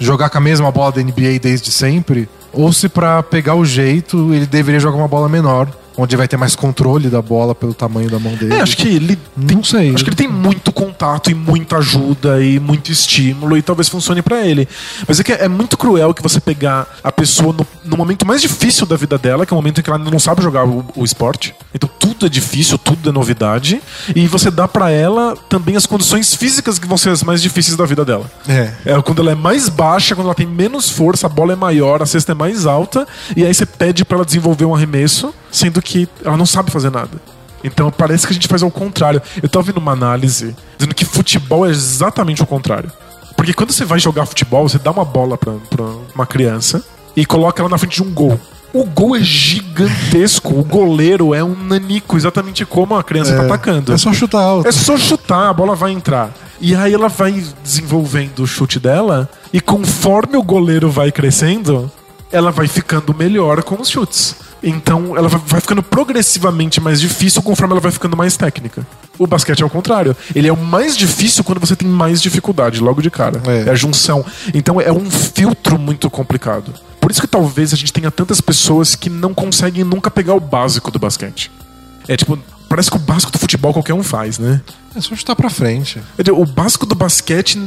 Jogar com a mesma bola da NBA desde sempre. Ou se pra pegar o jeito, ele deveria jogar uma bola menor. Onde vai ter mais controle da bola pelo tamanho da mão dele. É, acho que ele Não sei. Acho que ele tem muito contato e muita ajuda e muito estímulo e talvez funcione pra ele. Mas é que é muito cruel que você pegar a pessoa no, no momento mais difícil da vida dela, que é o momento em que ela não sabe jogar o, o esporte. Então tudo é difícil, tudo é novidade. E você dá pra ela também as condições físicas que vão ser as mais difíceis da vida dela. É. É quando ela é mais baixa, quando ela tem menos força, a bola é maior, a cesta é mais alta, e aí você pede pra ela desenvolver um arremesso, sendo que ela não sabe fazer nada. Então parece que a gente faz ao contrário. Eu tava vendo uma análise dizendo que futebol é exatamente o contrário. Porque quando você vai jogar futebol, você dá uma bola pra, pra uma criança e coloca ela na frente de um gol. O gol é gigantesco, o goleiro é um nanico, exatamente como a criança tá atacando. É só chutar alto. É só chutar, a bola vai entrar. E aí ela vai desenvolvendo o chute dela, e conforme o goleiro vai crescendo, ela vai ficando melhor com os chutes. Então ela vai- ficando progressivamente mais difícil conforme ela vai ficando mais técnica. O basquete é o contrário. Ele é o mais difícil quando você tem mais dificuldade, logo de cara. É. é a junção. Então é um filtro muito complicado. Por isso que talvez a gente tenha tantas pessoas que não conseguem nunca pegar o básico do basquete. É tipo, parece que o básico do futebol qualquer um faz, né? É só chutar pra frente. O básico do basquete,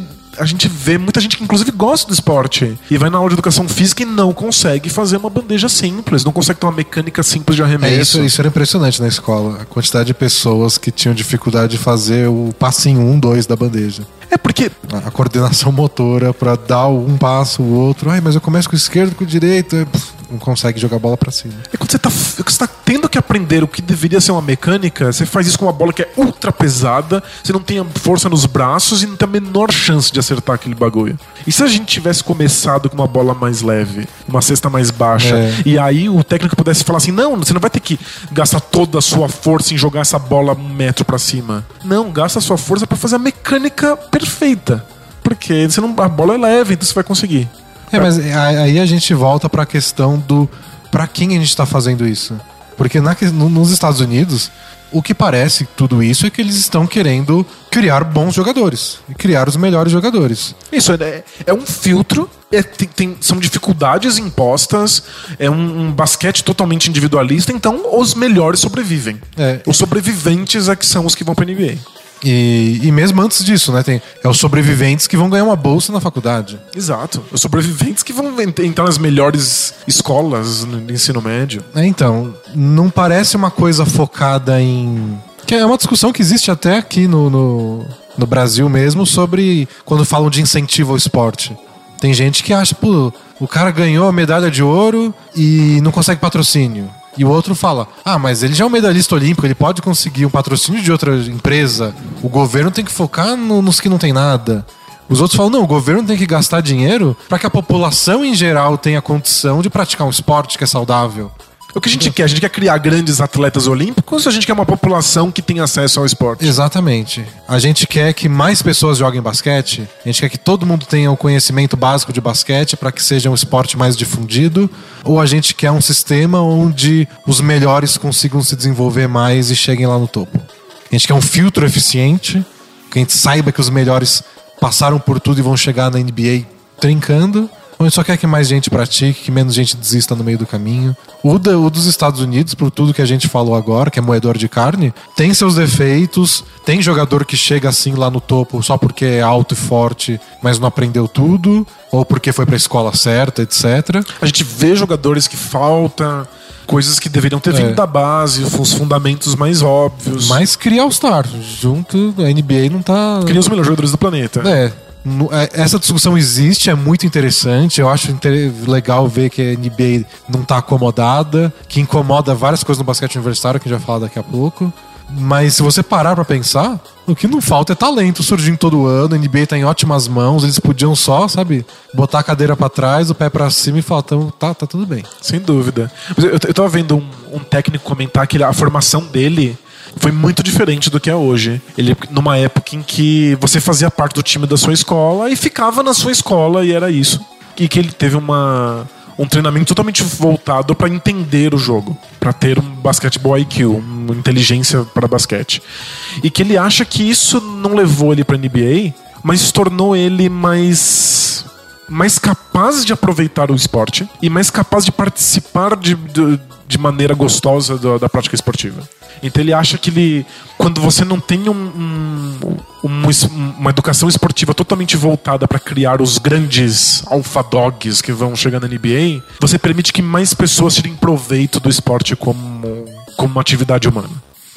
a gente vê muita gente que inclusive gosta do esporte e vai na aula de educação física e não consegue fazer uma bandeja simples, não consegue ter uma mecânica simples de É, arremesso. isso, isso era impressionante na escola. A quantidade de pessoas que tinham dificuldade de fazer o passinho 1, 2 da bandeja. É porque A a coordenação motora pra dar um passo, o outro. Ai, mas eu começo com o esquerdo, com o direito. é, Não consegue jogar a bola pra cima. é quando você tá, é você tá tendo que aprender o que deveria ser uma mecânica, você faz isso com uma bola que é ultra pesada, você não tem a força nos braços e não tem a menor chance de acertar aquele bagulho. E se a gente tivesse começado com uma bola mais leve, uma cesta mais baixa, É. e aí o técnico pudesse falar assim: não, você não vai ter que gastar toda a sua força em jogar essa bola um metro pra cima. Não, gasta a sua força pra fazer a mecânica perfeita. Porque você não, a bola é leve, então você vai conseguir. É, mas a- aí a gente volta pra questão do pra quem a gente tá fazendo isso. Porque na nos Estados Unidos, o que parece tudo isso é que eles estão querendo criar bons jogadores e criar os melhores jogadores. Isso é, é um filtro, é- tem- tem- são dificuldades impostas, é um, um basquete totalmente individualista, então os melhores sobrevivem. É. Os sobreviventes é que são os que vão pra NBA. E, e mesmo antes disso, né? Tem é os sobreviventes que vão ganhar uma bolsa na faculdade. Exato. Os sobreviventes que vão ent- entrar nas melhores escolas no ensino médio. É, então, não parece uma coisa focada em. Que é uma discussão que existe até aqui no, no, no Brasil mesmo sobre quando falam de incentivo ao esporte. Tem gente que acha, pô, o cara ganhou a medalha de ouro e não consegue patrocínio. E o outro fala, ah, mas ele já é um medalhista olímpico, ele pode conseguir um patrocínio de outra empresa. O governo tem que focar no- nos que não tem nada. Os outros falam, não, o governo tem que gastar dinheiro para que a população em geral tenha condição de praticar um esporte que é saudável. O que a gente quer? A gente quer criar grandes atletas olímpicos ou a gente quer uma população que tenha acesso ao esporte? Exatamente. A gente quer que mais pessoas joguem basquete. A gente quer que todo mundo tenha o conhecimento básico de basquete para que seja um esporte mais difundido. Ou a gente quer um sistema onde os melhores consigam se desenvolver mais e cheguem lá no topo. A gente quer um filtro eficiente, que a gente saiba que os melhores passaram por tudo e vão chegar na NBA trincando. A gente só quer que mais gente pratique, que menos gente desista no meio do caminho. O, da- o dos Estados Unidos, por tudo que a gente falou agora, que é moedor de carne, tem seus defeitos. Tem jogador que chega assim lá no topo só porque é alto e forte, mas não aprendeu tudo. Ou porque foi pra escola certa, etc. A gente vê jogadores que falta, coisas que deveriam ter vindo É. da base, os fundamentos mais óbvios. Mas cria All-Star. Junto, a NBA não tá. Cria os melhores jogadores do planeta. É. é, Essa discussão existe, é muito interessante. Eu acho legal ver que a NBA não tá acomodada, que incomoda várias coisas no basquete universitário, que a gente vai falar daqui a pouco. Mas se você parar pra pensar, o que não falta é talento surgindo todo ano. A NBA tá em ótimas mãos. Eles podiam só, sabe, botar a cadeira pra trás, o pé pra cima e falar: "Tamo- tá, tá tudo bem. Sem dúvida. Eu, eu tava vendo um, um técnico comentar que a formação dele foi muito diferente do que é hoje. Ele numa época em que você fazia parte do time da sua escola e ficava na sua escola e era isso. E que ele teve uma um treinamento totalmente voltado para entender o jogo, para ter um basquetebol IQ, uma inteligência para basquete. E que ele acha que isso não levou ele para NBA, mas tornou ele mais mais capaz de aproveitar o esporte e mais capaz de participar de, de, de maneira gostosa da, da, prática esportiva. Então ele acha que ele, quando você não tem um, um, um, uma educação esportiva totalmente voltada para criar os grandes alpha dogs que vão chegar na NBA, você permite que mais pessoas tirem proveito do esporte como, como uma atividade humana.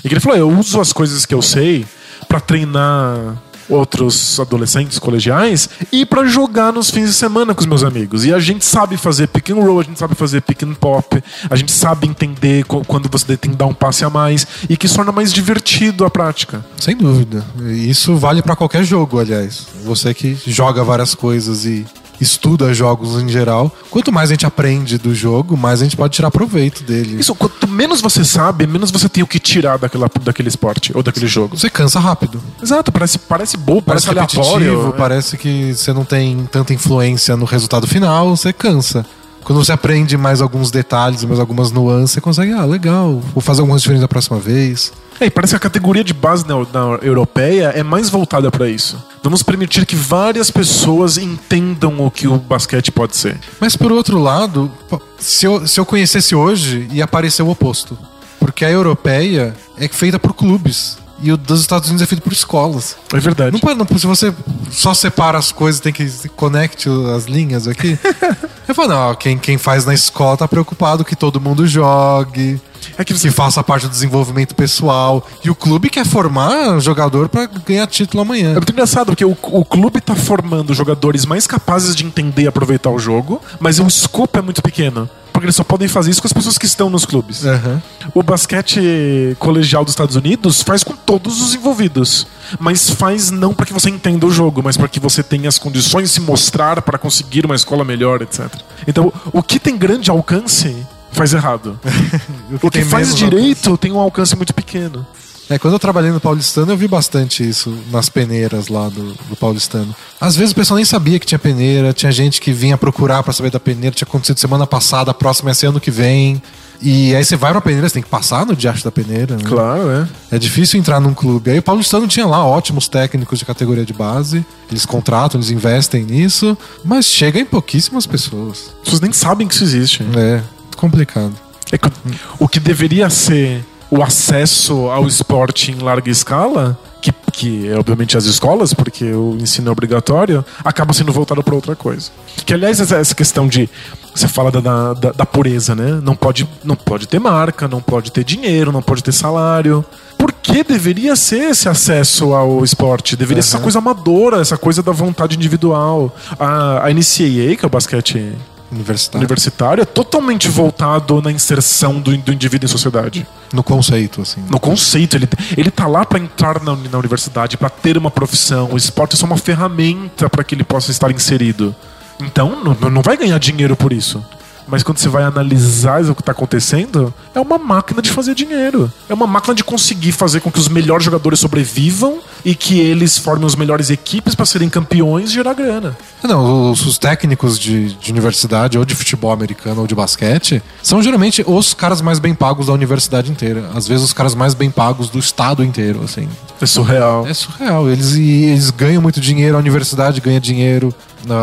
E ele falou: eu uso as coisas que eu sei para treinar outros adolescentes colegiais e para jogar nos fins de semana com os meus amigos. E a gente sabe fazer pick and roll, a gente sabe fazer pick and pop, a gente sabe entender quando você tem que dar um passe a mais e que isso torna mais divertido a prática. Sem dúvida. Isso vale para qualquer jogo, aliás. Você que joga várias coisas e estuda jogos em geral, quanto mais a gente aprende do jogo, mais a gente pode tirar proveito dele. Isso, quanto menos você sabe, menos você tem o que tirar daquela, daquele esporte ou daquele jogo. Você cansa rápido. Exato, parece, parece bobo, parece, parece aleatório. É. Parece que você não tem tanta influência no resultado final, você cansa. Quando você aprende mais alguns detalhes, mais algumas nuances, você consegue, ah, legal, vou fazer algumas diferenças da próxima vez. É, e parece que a categoria de base na, na europeia é mais voltada para isso. Vamos permitir que várias pessoas entendam o que o basquete pode ser. Mas por outro lado, se eu, se eu conhecesse hoje, ia aparecer o oposto. Porque a europeia é feita por clubes. E o dos Estados Unidos é feito por escolas. É verdade. Não, não, se você só separa as coisas, tem que conecte as linhas aqui. [LAUGHS] eu falo, não, quem, quem faz na escola tá preocupado que todo mundo jogue. É que, você... que faça parte do desenvolvimento pessoal. E o clube quer formar jogador para ganhar título amanhã. É muito engraçado, porque o, o clube tá formando jogadores mais capazes de entender e aproveitar o jogo, mas o escopo é muito pequeno porque eles só podem fazer isso com as pessoas que estão nos clubes. Uhum. O basquete colegial dos Estados Unidos faz com todos os envolvidos, mas faz não para que você entenda o jogo, mas para que você tenha as condições de se mostrar para conseguir uma escola melhor, etc. Então, o que tem grande alcance faz errado. [LAUGHS] o que, o que faz direito alcance. tem um alcance muito pequeno. É, quando eu trabalhei no Paulistano, eu vi bastante isso nas peneiras lá do, do Paulistano. Às vezes o pessoal nem sabia que tinha peneira, tinha gente que vinha procurar para saber da peneira, tinha acontecido semana passada, a próxima é ser ano que vem. E aí você vai pra peneira, você tem que passar no diacho da peneira. Né? Claro, é. É difícil entrar num clube. Aí o Paulistano tinha lá ótimos técnicos de categoria de base. Eles contratam, eles investem nisso. Mas chega em pouquíssimas pessoas. As pessoas nem sabem que isso existe. É, complicado. É que, o que deveria ser o acesso ao esporte em larga escala, que, que é obviamente as escolas, porque o ensino é obrigatório, acaba sendo voltado para outra coisa. Que, aliás, essa questão de. Você fala da, da, da, pureza, né? Não pode, não pode ter marca, não pode ter dinheiro, não pode ter salário. Por que deveria ser esse acesso ao esporte? Deveria uhum. ser essa coisa amadora, essa coisa da vontade individual. A, a NCAA, que é o basquete universitário. universitário é totalmente voltado na inserção do, do indivíduo em sociedade. No conceito, assim. No conceito. Ele, ele tá lá para entrar na, na universidade, para ter uma profissão. O esporte é só uma ferramenta para que ele possa estar inserido. Então, não, não vai ganhar dinheiro por isso. Mas quando você vai analisar o que está acontecendo, é uma máquina de fazer dinheiro. É uma máquina de conseguir fazer com que os melhores jogadores sobrevivam e que eles formem as melhores equipes para serem campeões e gerar grana. Não, os, os técnicos de, de, universidade, ou de futebol americano, ou de basquete, são geralmente os caras mais bem pagos da universidade inteira. Às vezes os caras mais bem pagos do estado inteiro, assim. É surreal. É surreal. Eles, eles ganham muito dinheiro, a universidade ganha dinheiro,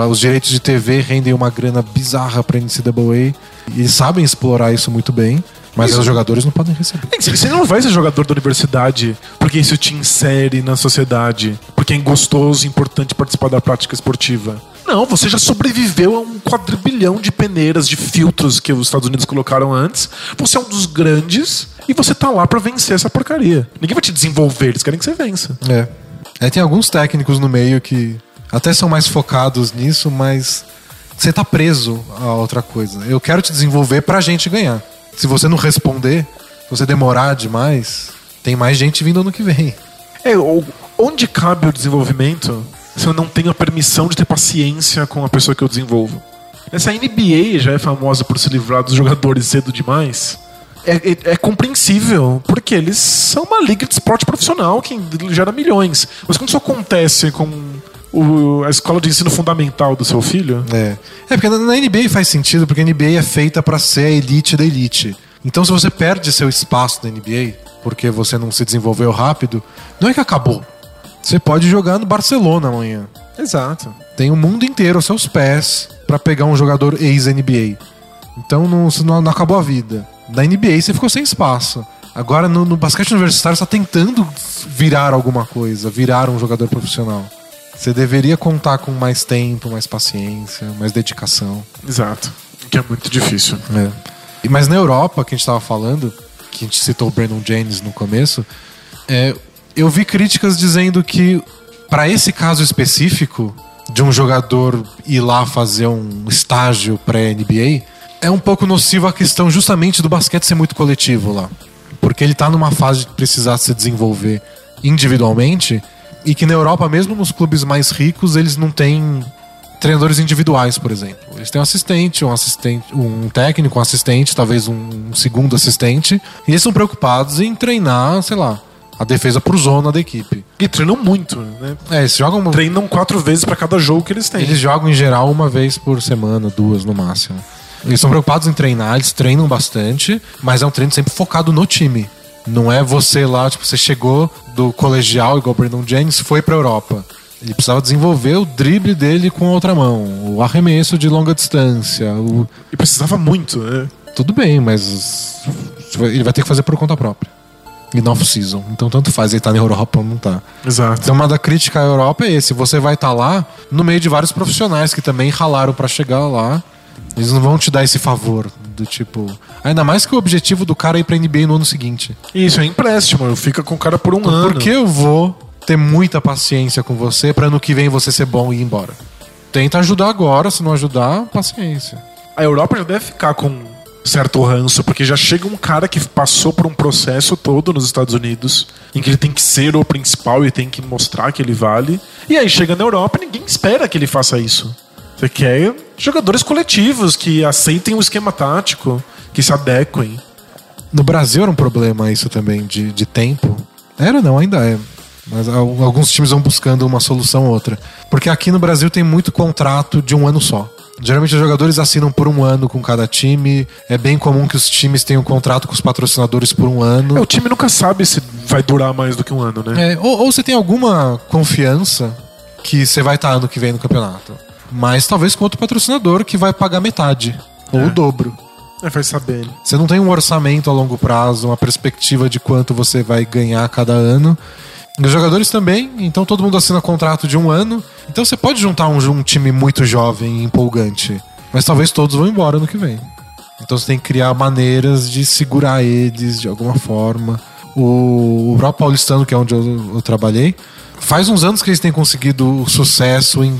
os direitos de TV rendem uma grana bizarra pra NCAA. E eles sabem explorar isso muito bem. Mas isso. os jogadores não podem receber. Você não vai ser jogador da universidade porque isso te insere na sociedade, porque é gostoso e importante participar da prática esportiva. Não, você já sobreviveu a um quadrilhão de peneiras, de filtros que os Estados Unidos colocaram antes. Você é um dos grandes e você tá lá para vencer essa porcaria. Ninguém vai te desenvolver, eles querem que você vença. É. é. Tem alguns técnicos no meio que até são mais focados nisso, mas você tá preso a outra coisa. Eu quero te desenvolver pra gente ganhar. Se você não responder, se você demorar demais, tem mais gente vindo ano que vem. É, onde cabe o desenvolvimento se eu não tenho a permissão de ter paciência com a pessoa que eu desenvolvo? Essa NBA já é famosa por se livrar dos jogadores cedo demais. é, é, é compreensível, porque eles são uma liga de esporte profissional que gera milhões. Mas quando isso acontece com o- a escola de ensino fundamental do seu filho, É. É, porque na, na NBA faz sentido, porque a NBA é feita pra ser a elite da elite. Então, se você perde seu espaço na NBA, porque você não se desenvolveu rápido, não é que acabou. Você pode jogar no Barcelona amanhã. Exato. Tem o mundo inteiro aos seus pés pra pegar um jogador ex-NBA. Então não, não, não acabou a vida. Na NBA você ficou sem espaço. Agora no, no basquete universitário você está tentando virar alguma coisa, virar um jogador profissional. Você deveria contar com mais tempo, mais paciência, mais dedicação. Exato. Que é muito difícil. É. E- Mas na Europa, que a gente estava falando, que a gente citou o Brandon Jennings no começo, é, eu vi críticas dizendo que para esse caso específico de um jogador ir lá fazer um estágio pré-NBA, é um pouco nocivo a questão justamente do basquete ser muito coletivo lá. Porque ele tá numa fase de precisar se desenvolver individualmente e que na Europa, mesmo nos clubes mais ricos, eles não têm treinadores individuais, por exemplo. Eles têm um assistente, um assistente, um técnico, um assistente, talvez um segundo assistente, e eles são preocupados em treinar, sei lá, a defesa por zona da equipe. E treinam muito, né? É, eles jogam Treinam quatro vezes pra cada jogo que eles têm. eles jogam em geral uma vez por semana, duas no máximo. Eles são preocupados em treinar, eles treinam bastante, mas é um treino sempre focado no time. Não é você lá, tipo, você chegou do colegial, igual o Brandon Jennings, foi pra Europa. Ele precisava desenvolver o drible dele com a outra mão, o arremesso de longa distância. o- E precisava muito, né? Tudo bem, mas ele vai ter que fazer por conta própria. E no off-season. Então tanto faz ele tá na Europa ou não tá. Exato. Então, uma da crítica à Europa é esse: você vai estar lá no meio de vários profissionais que também ralaram pra chegar lá. Eles não vão te dar esse favor do tipo. Ainda mais que o objetivo do cara é ir pra NBA no ano seguinte. Isso é empréstimo, fica com o cara por um ano. Por que eu vou ter muita paciência com você pra ano que vem você ser bom e ir embora? Tenta ajudar agora, se não ajudar, paciência. A Europa já deve ficar com certo ranço, porque já chega um cara que passou por um processo todo nos Estados Unidos, em que ele tem que ser o principal e tem que mostrar que ele vale. E aí chega na Europa e ninguém espera que ele faça isso. Você quer jogadores coletivos que aceitem o esquema tático, que se adequem. No Brasil era um problema isso também de, de tempo. Era não, ainda é. Mas al- alguns times vão buscando uma solução ou outra. Porque aqui no Brasil tem muito contrato de um ano só. Geralmente os jogadores assinam por um ano com cada time. É bem comum que os times tenham contrato com os patrocinadores por um ano. É, o time nunca sabe se vai durar mais do que um ano, né? É, ou, ou você tem alguma confiança que você vai estar ano que vem no campeonato. Mas talvez com outro patrocinador que vai pagar metade. Ou É. o dobro. É, vai saber. Você não tem um orçamento a longo prazo, uma perspectiva de quanto você vai ganhar cada ano. Os jogadores também, então todo mundo assina contrato de um ano. Então você pode juntar um, um time muito jovem e empolgante. Mas talvez todos vão embora no que vem. Então você tem que criar maneiras de segurar eles de alguma forma. O, o próprio Paulistano, que é onde eu, eu trabalhei, faz uns anos que eles têm conseguido sucesso em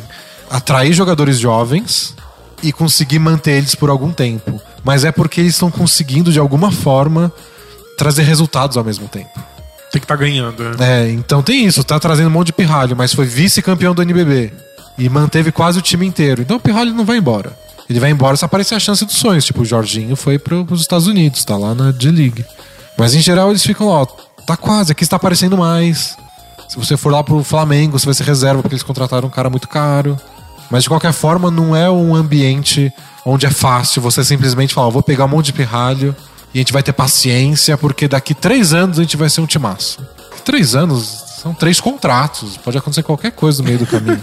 atrair jogadores jovens e conseguir manter eles por algum tempo. Mas é porque eles estão conseguindo, de alguma forma, trazer resultados ao mesmo tempo. Tem que estar ganhando. né? É, então tem isso, tá trazendo um monte de pirralho, mas foi vice-campeão do NBB. E manteve quase o time inteiro. Então o pirralho não vai embora. Ele vai embora se aparecer a chance dos sonhos. Tipo, o Jorginho foi para os Estados Unidos, tá lá na D-League. Mas em geral eles ficam, ó, tá quase, aqui está aparecendo mais. Se você for lá pro Flamengo, você vai ser reserva porque eles contrataram um cara muito caro. Mas de qualquer forma, não é um ambiente onde é fácil você simplesmente falar, vou pegar um monte de pirralho e a gente vai ter paciência, porque daqui três anos a gente vai ser um timaço. Três anos são três contratos, pode acontecer qualquer coisa no meio do caminho.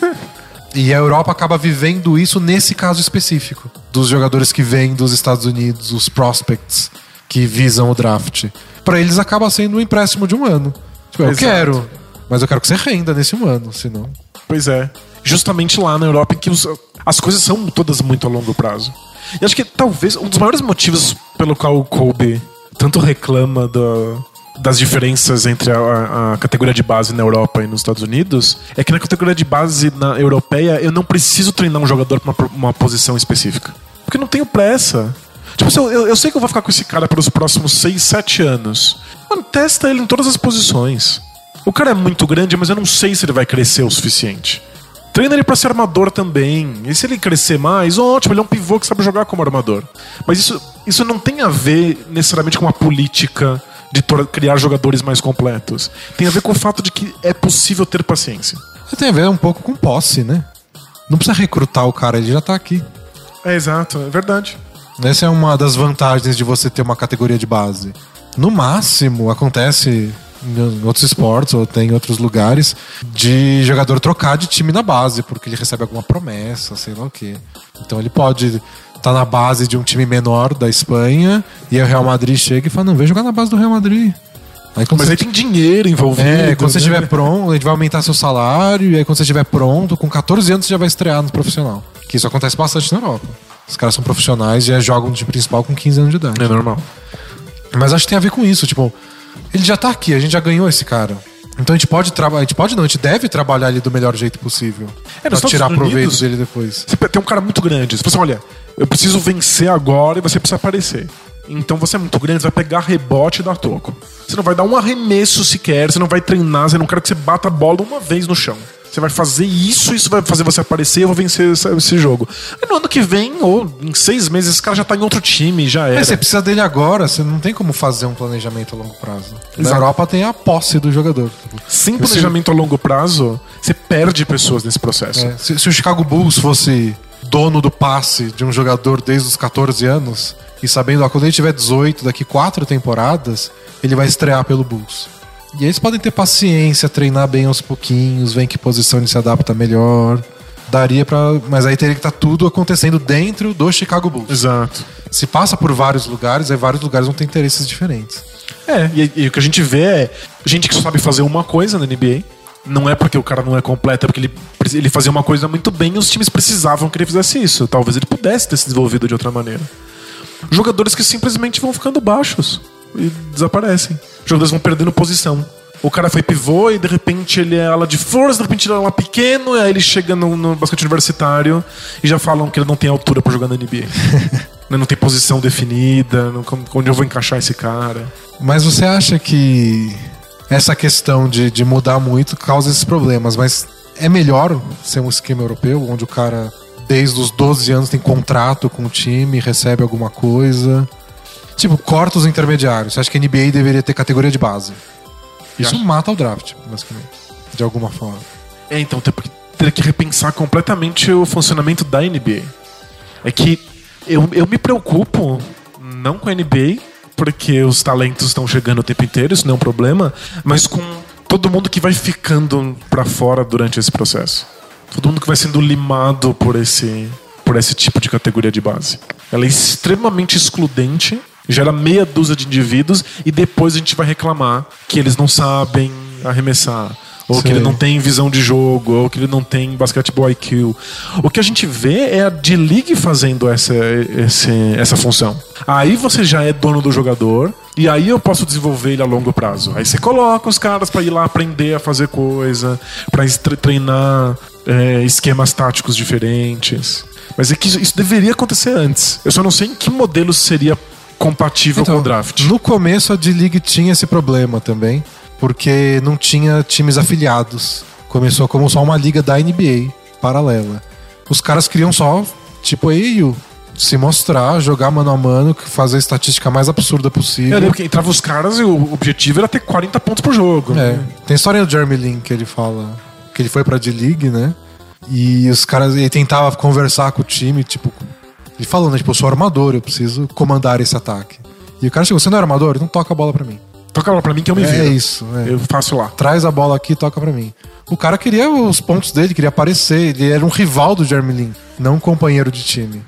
E a Europa acaba vivendo isso nesse caso específico. Dos jogadores que vêm dos Estados Unidos, os prospects que visam o draft. Pra eles acaba sendo um empréstimo de um ano. Tipo, eu Exato. quero, mas eu quero que você renda nesse um ano, senão. Pois é. Justamente lá na Europa em que os- as coisas são todas muito a longo prazo. E acho que talvez um dos maiores motivos pelo qual o Kobe tanto reclama da- das diferenças entre a, a categoria de base na Europa e nos Estados Unidos é que na categoria de base na europeia eu não preciso treinar um jogador pra uma, uma posição específica. Porque eu não tenho pressa. Tipo, eu, eu sei que eu vou ficar com esse cara pelos próximos 6, 7 anos. Mano, testa ele em todas as posições. O cara é muito grande, mas eu não sei se ele vai crescer o suficiente. Treina ele pra ser armador também. E se ele crescer mais, ótimo, ele é um pivô que sabe jogar como armador. Mas isso, isso não tem a ver necessariamente com a política de criar jogadores mais completos. Tem a ver com o fato de que é possível ter paciência. Tem a ver um pouco com posse, né? Não precisa recrutar o cara, ele já tá aqui. É exato, é verdade. Essa é uma das vantagens de você ter uma categoria de base. No máximo, acontece em outros esportes ou tem em outros lugares de jogador trocar de time na base, porque ele recebe alguma promessa, sei lá o quê. Então ele pode estar na base de um time menor da Espanha e aí o Real Madrid chega e fala: Não, vem jogar na base do Real Madrid. Aí Mas você aí tem dinheiro envolvido. é, quando você né? estiver pronto, a gente vai aumentar seu salário, e aí quando você estiver pronto, com 14 anos você já vai estrear no profissional. Que isso acontece bastante na Europa. Os caras são profissionais e já jogam no time principal com 15 anos de idade. É normal. Mas acho que tem a ver com isso, tipo, ele já tá aqui, a gente já ganhou esse cara. Então a gente pode trabalhar, a gente pode não, a gente deve trabalhar ele do melhor jeito possível. É, pra tirar Unidos- proveito dele depois. Você tem um cara muito grande. Você fala assim, olha, eu preciso vencer agora e você precisa aparecer. Então você é muito grande, você vai pegar rebote e dar toco. Você não vai dar um arremesso sequer, você não vai treinar, você não quer que você bata a bola uma vez no chão. Você vai fazer isso, isso vai fazer você aparecer, eu vou vencer esse, esse jogo. Aí no ano que vem, ou em seis meses, esse cara já tá em outro time, já era. É, você precisa dele agora, você não tem como fazer um planejamento a longo prazo. Na Exato. Europa tem a posse do jogador. Sem planejamento a longo prazo, você perde pessoas nesse processo. É, se, se o Chicago Bulls fosse dono do passe de um jogador desde os 14 anos, e sabendo, ó, quando ele tiver 18, daqui quatro temporadas, ele vai estrear pelo Bulls. E aí eles podem ter paciência, treinar bem aos pouquinhos, ver em que posição ele se adapta melhor. Daria pra. Mas aí teria que estar tudo acontecendo dentro do Chicago Bulls. Exato. Se passa por vários lugares, aí vários lugares vão ter interesses diferentes. É, e, e o que a gente vê é gente que só sabe fazer uma coisa na NBA. Não é porque o cara não é completo, é porque ele, ele fazia uma coisa muito bem e os times precisavam que ele fizesse isso. Talvez ele pudesse ter se desenvolvido de outra maneira. Jogadores que simplesmente vão ficando baixos e desaparecem. Jogadores vão perdendo posição. O cara foi pivô e de repente ele é ala de força, de repente ele é ala pequeno, e aí ele chega no, no basquete universitário e já falam que ele não tem altura pra jogar na NBA. [LAUGHS] Não tem posição definida, não- onde eu vou encaixar esse cara. Mas você acha que essa questão de, de mudar muito causa esses problemas, mas é melhor ser um esquema europeu, onde o cara, desde os 12 anos, tem contrato com o time, recebe alguma coisa? Tipo, corta os intermediários. Você acha que a NBA deveria ter categoria de base? Isso acho. mata o draft, basicamente. De alguma forma. É, então teria que repensar completamente o funcionamento da NBA. É que eu, eu me preocupo não com a NBA, porque os talentos estão chegando o tempo inteiro, isso não é um problema, mas com todo mundo que vai ficando pra fora durante esse processo. Todo mundo que vai sendo limado por esse, por esse tipo de categoria de base. Ela é extremamente excludente, gera meia dúzia de indivíduos e depois a gente vai reclamar que eles não sabem arremessar. Ou que ele não tem visão de jogo, ou que ele não tem basquetebol IQ. O que a gente vê é a D-League fazendo essa, esse, essa função. Aí você já é dono do jogador, e aí eu posso desenvolver ele a longo prazo. Aí você coloca os caras pra ir lá aprender a fazer coisa, pra estre- treinar é, esquemas táticos diferentes. Mas é que isso, isso deveria acontecer antes. Eu só não sei em que modelo seria compatível com o draft. No começo a D-League tinha esse problema também, porque não tinha times afiliados. Começou como só uma liga da NBA paralela. Os caras queriam só, tipo, AAU, se mostrar, jogar mano a mano, fazer a estatística mais absurda possível. Eu lembro que entrava os caras e o objetivo era ter 40 pontos por jogo. É. né? Tem história do Jeremy Lin que ele fala que ele foi pra D-League, né? E os caras, ele tentava conversar com o time, tipo, ele né? Tipo, eu sou armador, eu preciso comandar esse ataque. E o cara chegou, você não é armador? Então toca a bola pra mim. Toca lá pra mim que eu me É viro. isso, é. Eu faço lá. Traz a bola aqui e toca pra mim. O cara queria os pontos dele, queria aparecer. Ele era um rival do Jeremy Lin, não um companheiro de time.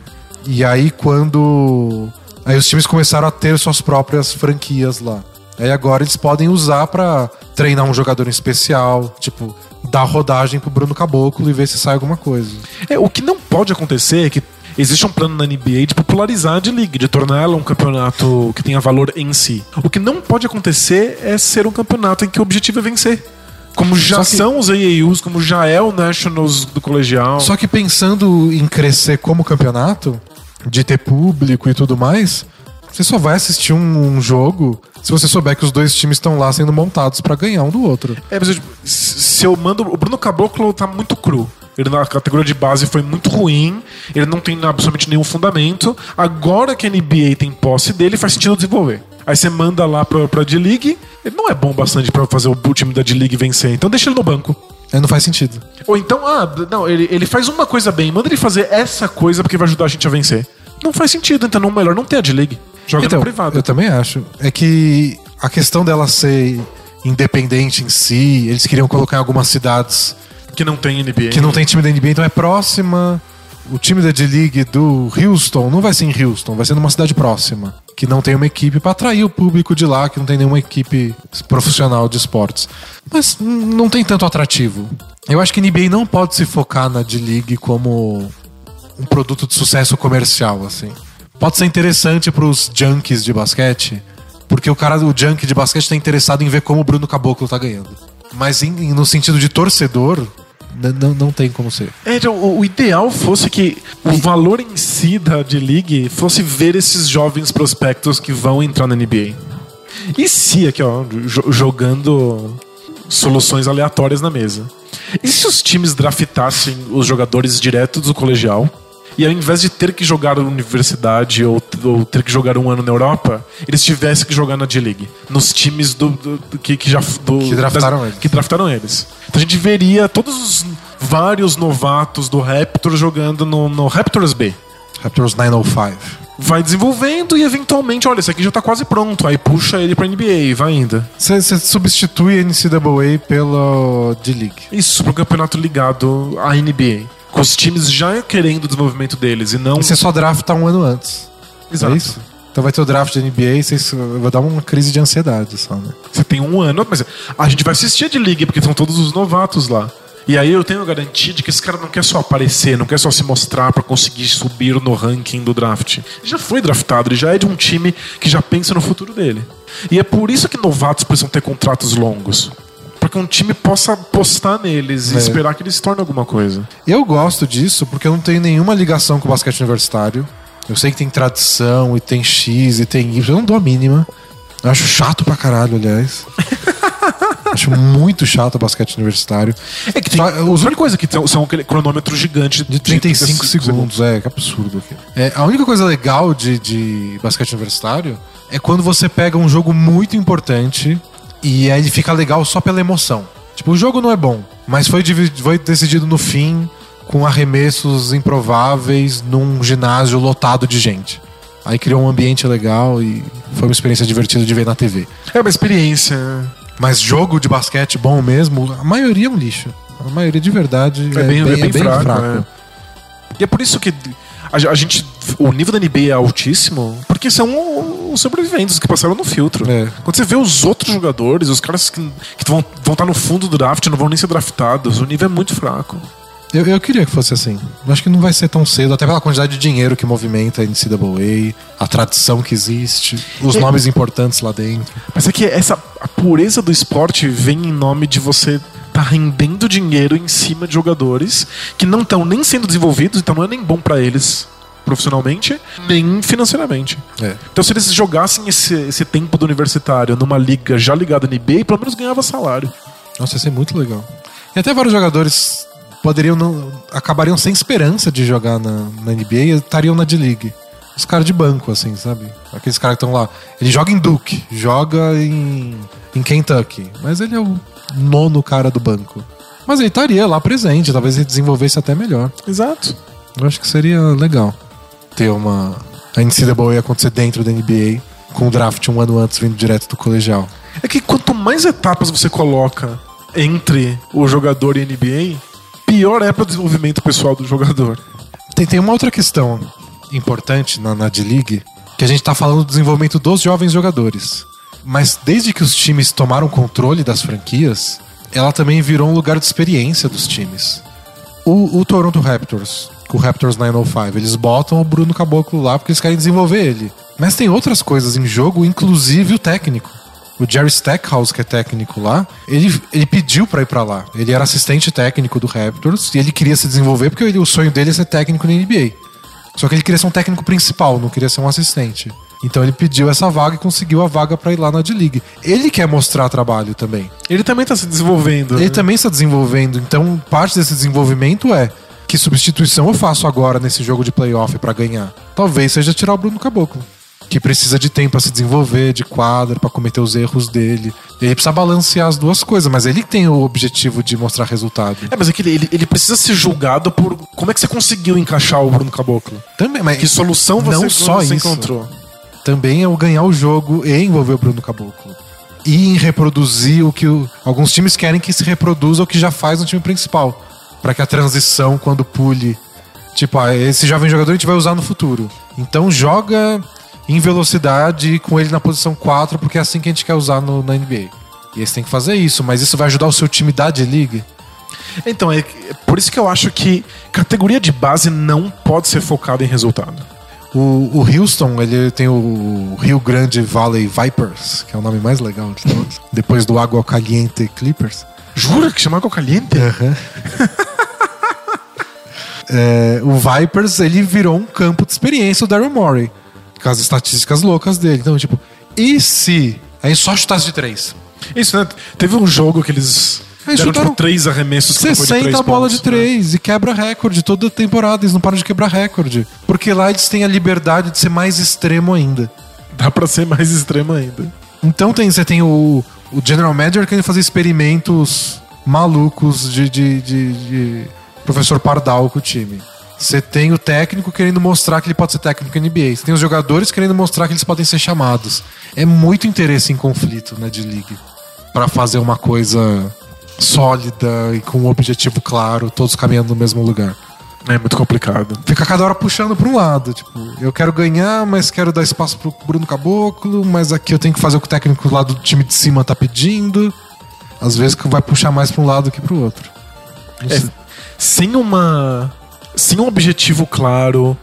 E aí, quando. Aí os times começaram a ter suas próprias franquias lá. Aí agora eles podem usar pra treinar um jogador em especial, tipo, dar rodagem pro Bruno Caboclo e ver se sai alguma coisa. É, o que não pode acontecer é que existe um plano na NBA de popularizar a D-League, de torná-la um campeonato que tenha valor em si. O que não pode acontecer é ser um campeonato em que o objetivo é vencer. Como já que- são os AAUs, como já é o Nationals do colegial. Só que pensando em crescer como campeonato, de ter público e tudo mais, você só vai assistir um, um jogo se você souber que os dois times estão lá sendo montados pra ganhar um do outro. É, mas eu, se eu mando. O Bruno Caboclo tá muito cru. Ele na categoria de base foi muito ruim, ele não tem absolutamente nenhum fundamento. Agora que a NBA tem posse dele, faz sentido desenvolver. Aí você manda lá pra, pra D-League, ele não é bom bastante pra fazer o time da D-League vencer, então deixa ele no banco. Aí não faz sentido. Ou então, ah, não, ele, ele faz uma coisa bem, manda ele fazer essa coisa porque vai ajudar a gente a vencer. Não faz sentido, então não melhor não ter a D-League. Joga então, privado. eu também acho. É que a questão dela ser independente em si, eles queriam colocar em algumas cidades Que não tem NBA. que não tem time da NBA, então é próxima. O time da D-League do Houston não vai ser em Houston, vai ser numa cidade próxima. Que não tem uma equipe pra atrair o público de lá, que não tem nenhuma equipe profissional de esportes. Mas não tem tanto atrativo. Eu acho que a NBA não pode se focar na D-League como um produto de sucesso comercial, assim. Pode ser interessante pros junkies de basquete, porque o cara do junkie de basquete tá interessado em ver como o Bruno Caboclo tá ganhando. Mas em- no sentido de torcedor, não- não tem como ser. É, então, o, ideal fosse que o valor em si da D-League fosse ver esses jovens prospectos que vão entrar na NBA. E se, aqui ó, jo- jogando soluções aleatórias na mesa. E se os times draftassem os jogadores direto do colegial? E ao invés de ter que jogar na universidade ou, ou ter que jogar um ano na Europa, eles tivessem que jogar na D-League. Nos times do, do- do- que, que já. Do, Que draftaram eles. Que draftaram eles. Então a gente veria todos os vários novatos do Raptors jogando no, no Raptors B. Raptors 905. Vai desenvolvendo e eventualmente, olha, esse aqui já tá quase pronto. Aí puxa ele pra NBA e vai ainda. Você você substitui a NCAA pela D-League. Isso, pro campeonato ligado à NBA. Com os times já querendo o desenvolvimento deles e não. E você só drafta um ano antes. Exato. É isso? Então vai ter o draft de NBA e vocês vai dar uma crise de ansiedade só, né? Você tem um ano, mas a gente vai assistir a de liga porque são todos os novatos lá. E aí eu tenho a garantia de que esse cara não quer só aparecer, não quer só se mostrar pra conseguir subir no ranking do draft. Ele já foi draftado, ele já é de um time que já pensa no futuro dele. E é por isso que novatos precisam ter contratos longos. Pra que um time possa apostar neles e É. esperar que eles se tornem alguma coisa. Eu gosto disso porque eu não tenho nenhuma ligação com o basquete universitário. Eu sei que tem tradição e tem X e tem Y. Eu não dou a mínima. Eu acho chato pra caralho, aliás. [LAUGHS] acho muito chato o basquete universitário. É que tem, os únicas coisas que são, são aquele cronômetro gigante De 35 segundos, é, que absurdo aquilo. É, a única coisa legal de, de basquete universitário é quando você pega um jogo muito importante e aí ele fica legal só pela emoção. Tipo, o jogo não é bom, mas foi, foi decidido no fim com arremessos improváveis num ginásio lotado de gente. Aí criou um ambiente legal e foi uma experiência divertida de ver na TV. É uma experiência. Mas jogo de basquete bom mesmo, a maioria é um lixo. A maioria de verdade É bem, é bem fraco. é. E é por isso que a, a gente. O nível da NBA é altíssimo, porque são os sobreviventes que passaram no filtro. É. Quando você vê os outros jogadores, os caras que, que vão, vão estar no fundo do draft, não vão nem ser draftados, o nível é muito fraco. Eu, eu queria que fosse assim. Eu acho que não vai ser tão cedo, até pela quantidade de dinheiro que movimenta a NCAA, a tradição que existe, os É. nomes importantes lá dentro. Mas é que essa a pureza do esporte vem em nome de você tá rendendo dinheiro em cima de jogadores que não estão nem sendo desenvolvidos, então não é nem bom pra eles profissionalmente, nem financeiramente. É. Então se eles jogassem esse, esse tempo do universitário numa liga já ligada na NBA, pelo menos ganhava salário. Nossa, ia ser muito legal. E até vários jogadores poderiam não. acabariam sem esperança de jogar na, na NBA e estariam na D-League. Os caras de banco, assim, sabe? Aqueles caras que estão lá. Ele joga em Duke, joga em, em Kentucky, mas ele é o nono cara do banco. Mas ele estaria lá presente, talvez ele desenvolvesse até melhor. Exato. Eu acho que seria legal ter uma. A NCAA acontecer dentro da NBA, com o draft um ano antes vindo direto do colegial. É que quanto mais etapas você coloca entre o jogador e a NBA, pior é para o desenvolvimento pessoal do jogador. Tem, tem uma outra questão importante na, na D-League, que a gente tá falando do desenvolvimento dos jovens jogadores. Mas desde que os times tomaram controle das franquias, ela também virou um lugar de experiência dos times. O, o Toronto Raptors, com o Raptors 905, eles botam o Bruno Caboclo lá porque eles querem desenvolver ele. Mas tem outras coisas em jogo, inclusive o técnico. O Jerry Stackhouse, que é técnico lá, ele, ele pediu pra ir pra lá. Ele era assistente técnico do Raptors e ele queria se desenvolver porque ele- o sonho dele é ser técnico na NBA. Só que ele queria ser um técnico principal, não queria ser um assistente. Então ele pediu essa vaga e conseguiu a vaga pra ir lá na D-League. Ele quer mostrar trabalho também. Ele também tá se desenvolvendo. Ele né? também está desenvolvendo. Então, parte desse desenvolvimento é que substituição eu faço agora nesse jogo de playoff pra ganhar? Talvez seja tirar o Bruno Caboclo. Que precisa de tempo pra se desenvolver, de quadra, pra cometer os erros dele. Ele precisa balancear as duas coisas, mas ele tem o objetivo de mostrar resultado. É, mas é que ele, ele, ele precisa ser julgado por como é que você conseguiu encaixar o Bruno Caboclo. Também, mas Que solução você, não só você isso. encontrou? também é o ganhar o jogo e envolver o Bruno Caboclo. E em reproduzir o que o- alguns times querem que se reproduza o que já faz no time principal. Pra que a transição, quando pule. Tipo, ah, esse jovem jogador a gente vai usar no futuro. Então joga em velocidade com ele na posição 4, porque é assim que a gente quer usar no, na NBA. E aí você tem que fazer isso, mas isso vai ajudar o seu time da D-League? Então, é, é por isso que eu acho que categoria de base não pode ser focada em resultado. O, o Houston, ele tem o Rio Grande Valley Vipers, que é o nome mais legal de todos. Depois do Água Caliente Clippers. Jura que chama água caliente? [LAUGHS] É, o Vipers, ele virou um campo de experiência do Daryl Morey. Com as estatísticas loucas dele. Então, tipo, e se aí só chutasse de três? Isso, né? Teve um jogo que eles Eles deram tipo, três arremessos que não foi de 60 três bola pontos, de três e quebra recorde toda temporada. Eles não param de quebrar recorde. Porque lá eles têm a liberdade de ser mais extremo ainda. né? Dá pra ser mais extremo ainda. Então tem, você tem o, o General Manager querendo fazer experimentos malucos de, de, de- de professor Pardal com o time. Você tem o técnico querendo mostrar que ele pode ser técnico NBA. Você tem os jogadores querendo mostrar que eles podem ser chamados. É muito interesse em conflito na D-League. Pra fazer uma coisa sólida e com um objetivo claro, todos caminhando no mesmo lugar. É muito complicado. Fica cada hora puxando pra um lado. Tipo, eu quero ganhar, mas quero dar espaço pro Bruno Caboclo, mas aqui eu tenho que fazer o que o técnico lá do time de cima tá pedindo. Às vezes que vai puxar mais pra um lado que pro outro. Não É. sem uma. Sem um objetivo claro,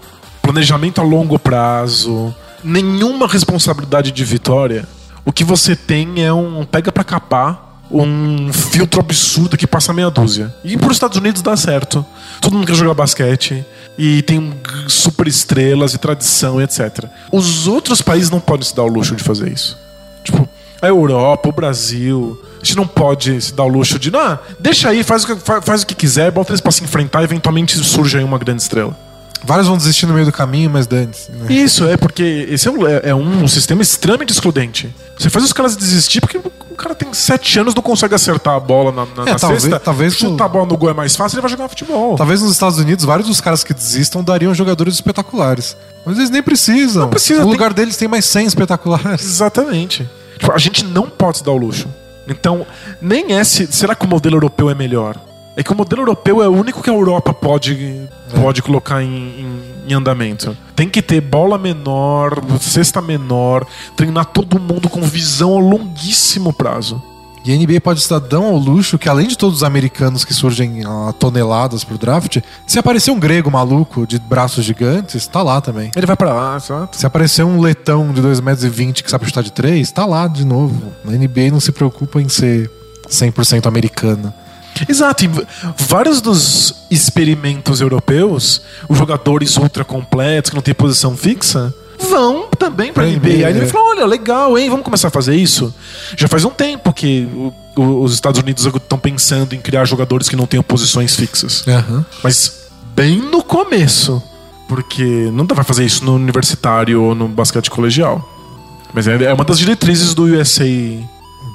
planejamento a longo prazo, nenhuma responsabilidade de vitória, o que você tem é um pega pra capar, um filtro absurdo que passa meia dúzia. E pros Estados Unidos dá certo. Todo mundo quer jogar basquete. E tem super estrelas e tradição etc. Os outros países não podem se dar o luxo de fazer isso. Tipo, a Europa, o Brasil. A gente não pode se dar o luxo de, não, deixa aí, faz o que, fa- faz, o que quiser, bota eles pra se enfrentar e eventualmente surge aí uma grande estrela. Vários vão desistir no meio do caminho, mas dane-se. né? Isso, é porque esse é um, é- é um sistema extremamente excludente. Você faz os caras desistir porque o cara tem sete anos não consegue acertar a bola na, na, É, na talvez- cesta. talvez chutar o- a bola no gol é mais fácil, ele vai jogar futebol. Talvez nos Estados Unidos, vários dos caras que desistam dariam jogadores espetaculares. Mas eles nem precisam. Não precisa, No tem- lugar deles tem mais 100 espetaculares. Exatamente. Tipo, a gente não pode se dar o luxo. Então, nem é se. Será que o modelo europeu é melhor? É que o modelo europeu é o único que a Europa pode, pode colocar em, em- em andamento. Tem que ter bola menor, cesta menor, treinar todo mundo com visão a longuíssimo prazo. E a NBA pode estar tão ao luxo que, além de todos os americanos que surgem a toneladas pro draft, se aparecer um grego maluco de braços gigantes, tá lá também. Ele vai pra lá, exato. Se aparecer um letão de 2,20 metros que sabe chutar de 3, tá lá de novo. A NBA não se preocupa em ser 100% americana. Exato, e vários dos experimentos europeus, os jogadores ultra completos que não têm posição fixa, vão também Pra NBA. NBA, Aí ele é. fala: olha, legal, hein? Vamos começar a fazer isso. Já faz um tempo que o- o- os Estados Unidos estão pensando em criar jogadores que não tenham posições fixas. Aham. Mas bem no começo. Porque não dá pra fazer isso no universitário ou no basquete colegial. Mas é é uma das diretrizes do USA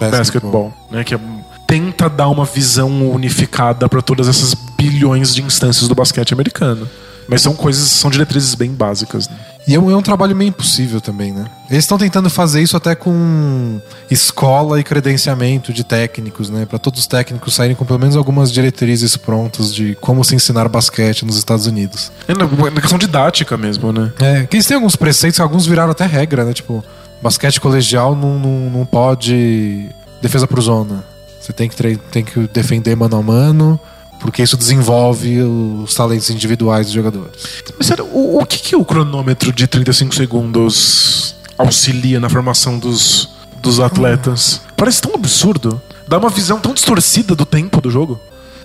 Basketball, né? Que é- tenta dar uma visão unificada para todas essas bilhões de instâncias do basquete americano. Mas são coisas, são diretrizes bem básicas. né? E é um, é um trabalho meio impossível também, né? Eles estão tentando fazer isso até com escola e credenciamento de técnicos, né? Pra todos os técnicos saírem com pelo menos algumas diretrizes prontas de como se ensinar basquete nos Estados Unidos. É na, na questão didática mesmo, né? É, que eles têm alguns preceitos, alguns viraram até regra, né? Tipo, basquete colegial não, não, não pode defesa por zona. Você tem que, tem que defender mano a mano, porque isso desenvolve os talentos individuais dos jogadores. Mas sério, o, o que, que o cronômetro de 35 segundos auxilia na formação dos, dos atletas? Parece tão absurdo. Dá uma visão tão distorcida do tempo do jogo.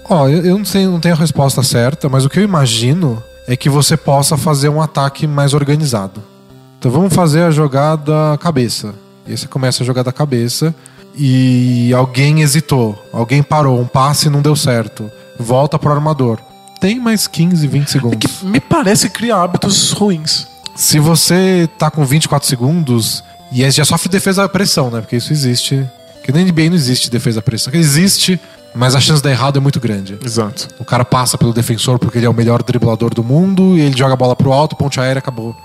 Ó, eu, eu não, sei, não tenho a resposta certa, mas o que eu imagino é que você possa fazer um ataque mais organizado. Então vamos fazer a jogada cabeça. E aí você começa a jogada cabeça e alguém hesitou, alguém parou, um passe não deu certo. Volta pro armador. Tem mais 15, 20 segundos. Que me parece criar hábitos ruins. Se você tá com 24 segundos e já sofre defesa da pressão, né? Porque isso existe. Que na NBA não existe defesa da pressão. Existe, mas a chance de dar errado é muito grande. Exato. O cara passa pelo defensor porque ele é o melhor driblador do mundo e ele joga a bola pro alto, ponte aérea, acabou.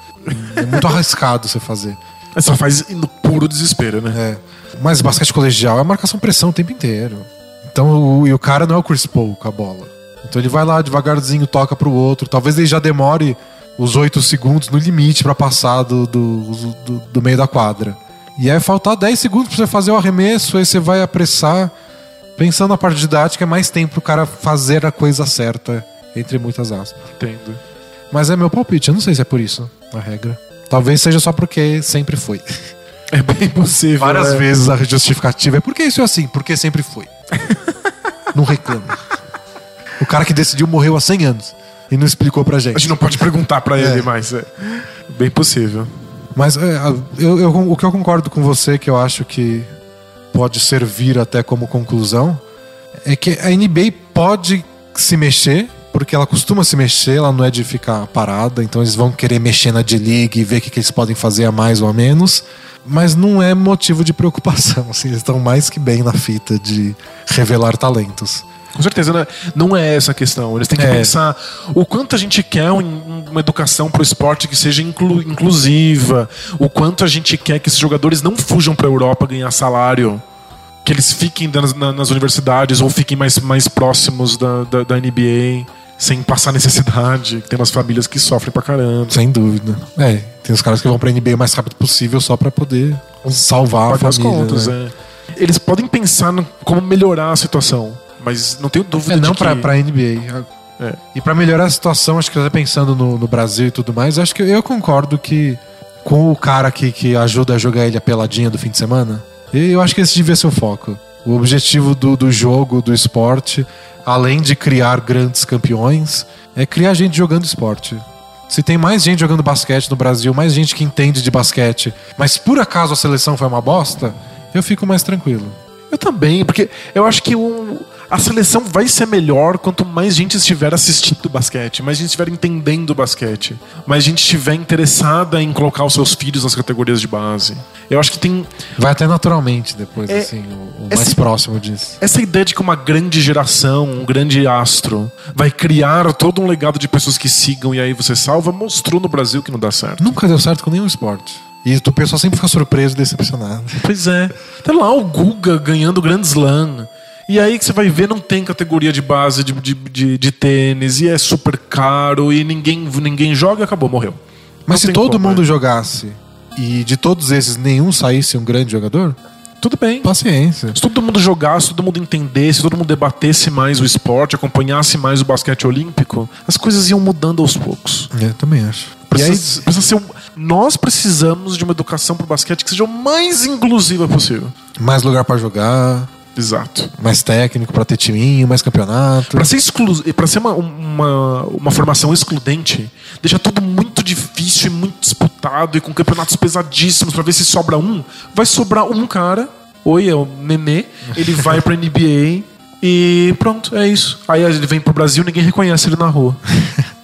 É muito [LAUGHS] arriscado você fazer. Você só faz no puro desespero, né? É. Mas basquete colegial é marcação pressão o tempo inteiro. Então, o, e o cara não é o Chris Paul com a bola. Então ele vai lá devagarzinho, toca pro outro. Talvez ele já demore os 8 segundos no limite para passar do, do, do, do, meio da quadra. E aí faltar 10 segundos pra você fazer o arremesso, aí você vai apressar. Pensando na parte didática, é mais tempo pro cara fazer a coisa certa, entre muitas aspas. Entendo. Mas é meu palpite, eu não sei se é por isso a regra. Talvez seja só porque sempre foi. [LAUGHS] É bem possível. Várias é. vezes a justificativa é porque isso é assim, porque sempre foi. [LAUGHS] não reclama. O cara que decidiu morreu há 100 anos e não explicou pra gente. A gente não pode perguntar pra É. ele, mas é bem possível. Mas é, eu, eu- o que eu concordo com você, que eu acho que pode servir até como conclusão, é que a NBA pode se mexer, porque ela costuma se mexer, ela não é de ficar parada, então eles vão querer mexer na D-League e ver o que, que eles podem fazer a mais ou a menos, mas não é motivo de preocupação. [LAUGHS] Assim, eles estão mais que bem na fita de revelar talentos. Com certeza, né? não é essa a questão. Eles têm que É. pensar o quanto a gente quer um- uma educação pro esporte que seja inclu- inclusiva, o quanto a gente quer que esses jogadores não fujam pra Europa ganhar salário, que eles fiquem nas, na- nas universidades ou fiquem mais, mais próximos da, da, da NBA, sem passar necessidade. Tem umas famílias que sofrem pra caramba. Sem dúvida. É, tem os caras que vão pra NBA o mais rápido possível só pra poder salvar a pagar as família. contas, né? é. Eles podem pensar no, como melhorar a situação, mas não tenho dúvida É, não de que... pra, pra NBA. É. E pra melhorar a situação, acho que até pensando no, no Brasil e tudo mais, acho que eu, eu concordo que com o cara que, que ajuda a jogar ele a peladinha do fim de semana, eu acho que esse devia ser o foco. O objetivo do, do jogo, do esporte, além de criar grandes campeões, é criar gente jogando esporte. Se tem mais gente jogando basquete no Brasil, mais gente que entende de basquete, mas por acaso a seleção foi uma bosta, eu fico mais tranquilo. Eu também, porque eu acho que o- a seleção vai ser melhor quanto mais gente estiver assistindo basquete, mais gente estiver entendendo basquete, mais gente estiver interessada em colocar os seus filhos nas categorias de base. Eu acho que tem Vai até naturalmente depois, É, assim, o, o esse- mais próximo disso. essa ideia de que uma grande geração, um grande astro, vai criar todo um legado de pessoas que sigam e aí você salva, mostrou no Brasil que não dá certo. Nunca deu certo com nenhum esporte. E o pessoal sempre fica surpreso e decepcionado. Pois é. Tá lá o Guga ganhando o Grand Slam. E aí que você vai ver, não tem categoria de base de, de, de, de tênis, e é super caro, e ninguém, ninguém joga e acabou, morreu. Mas Não se todo como, mundo é. jogasse e de todos esses nenhum saísse um grande jogador, Tudo bem. paciência. Se todo mundo jogasse, se todo mundo entendesse, se todo mundo debatesse mais o esporte, acompanhasse mais o basquete olímpico, as coisas iam mudando aos poucos. É, também acho. E Precisa, aí, precisa ser um- nós precisamos de uma educação pro basquete que seja o mais inclusiva possível. mais lugar pra jogar, Exato. mais técnico pra ter timinho, mais campeonato. Pra ser, exclu... pra ser uma, uma, uma formação excludente, deixa tudo muito difícil e muito disputado e com campeonatos pesadíssimos pra ver se sobra um. Vai sobrar um cara, oi, é o Nenê, ele vai pra NBA e pronto, é isso. Aí ele vem pro Brasil ninguém reconhece ele na rua. [LAUGHS]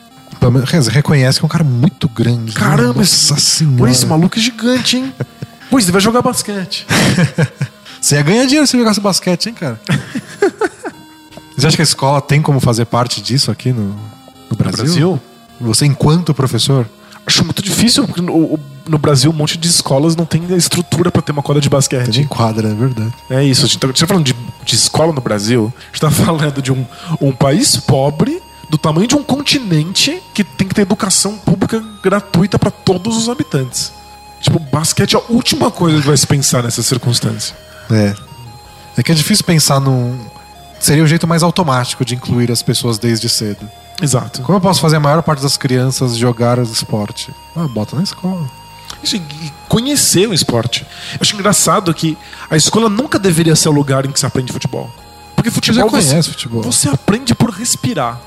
Reconhece que é um cara muito grande. né? Caramba, Nossa esse, senhora. pô, esse maluco é gigante, hein? [LAUGHS] Pois, ele vai jogar basquete. [LAUGHS] Você ia ganhar dinheiro se jogasse basquete, hein, cara? [LAUGHS] Você acha que a escola tem como fazer parte disso aqui no, no Brasil? Brasil? Você, enquanto professor? Acho muito difícil, porque no, no Brasil um monte de escolas não tem estrutura pra ter uma quadra de basquete. De enquadra, é verdade. É isso, a gente tá, a gente tá falando de, de escola no Brasil, a gente tá [LAUGHS] falando de um, um país pobre, do tamanho de um continente, que tem que ter educação pública gratuita pra todos os habitantes. Tipo, basquete é a última coisa que vai se pensar nessa circunstância. É. É que é difícil pensar num. Seria o jeito mais automático de incluir as pessoas desde cedo. Exato. Como eu posso fazer a maior parte das crianças jogar esporte? Ah, bota na escola. Isso, conhecer o esporte. Eu acho engraçado que a escola nunca deveria ser o lugar em que se aprende futebol. Porque futebol você, conhece futebol. você aprende por respirar.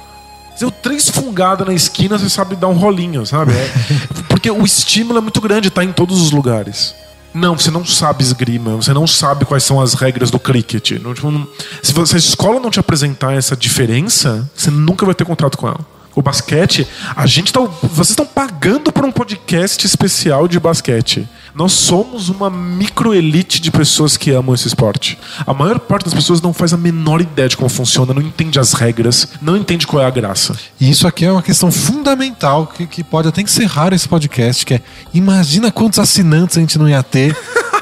Deu três fungadas na esquina, você sabe dar um rolinho, sabe? É- por [LAUGHS] Porque o estímulo é muito grande, tá em todos os lugares. Não, você não sabe esgrima, você não sabe quais são as regras do cricket. Tipo, se, se a escola não te apresentar essa diferença, você nunca vai ter contato com ela. O basquete, a gente tá. Vocês estão pagando por um podcast especial de basquete. Nós somos uma microelite de pessoas que amam esse esporte. A maior parte das pessoas não faz a menor ideia de como funciona, não entende as regras, não entende qual é a graça. E isso aqui é uma questão fundamental que, que pode até encerrar esse podcast, que é imagina quantos assinantes a gente não ia ter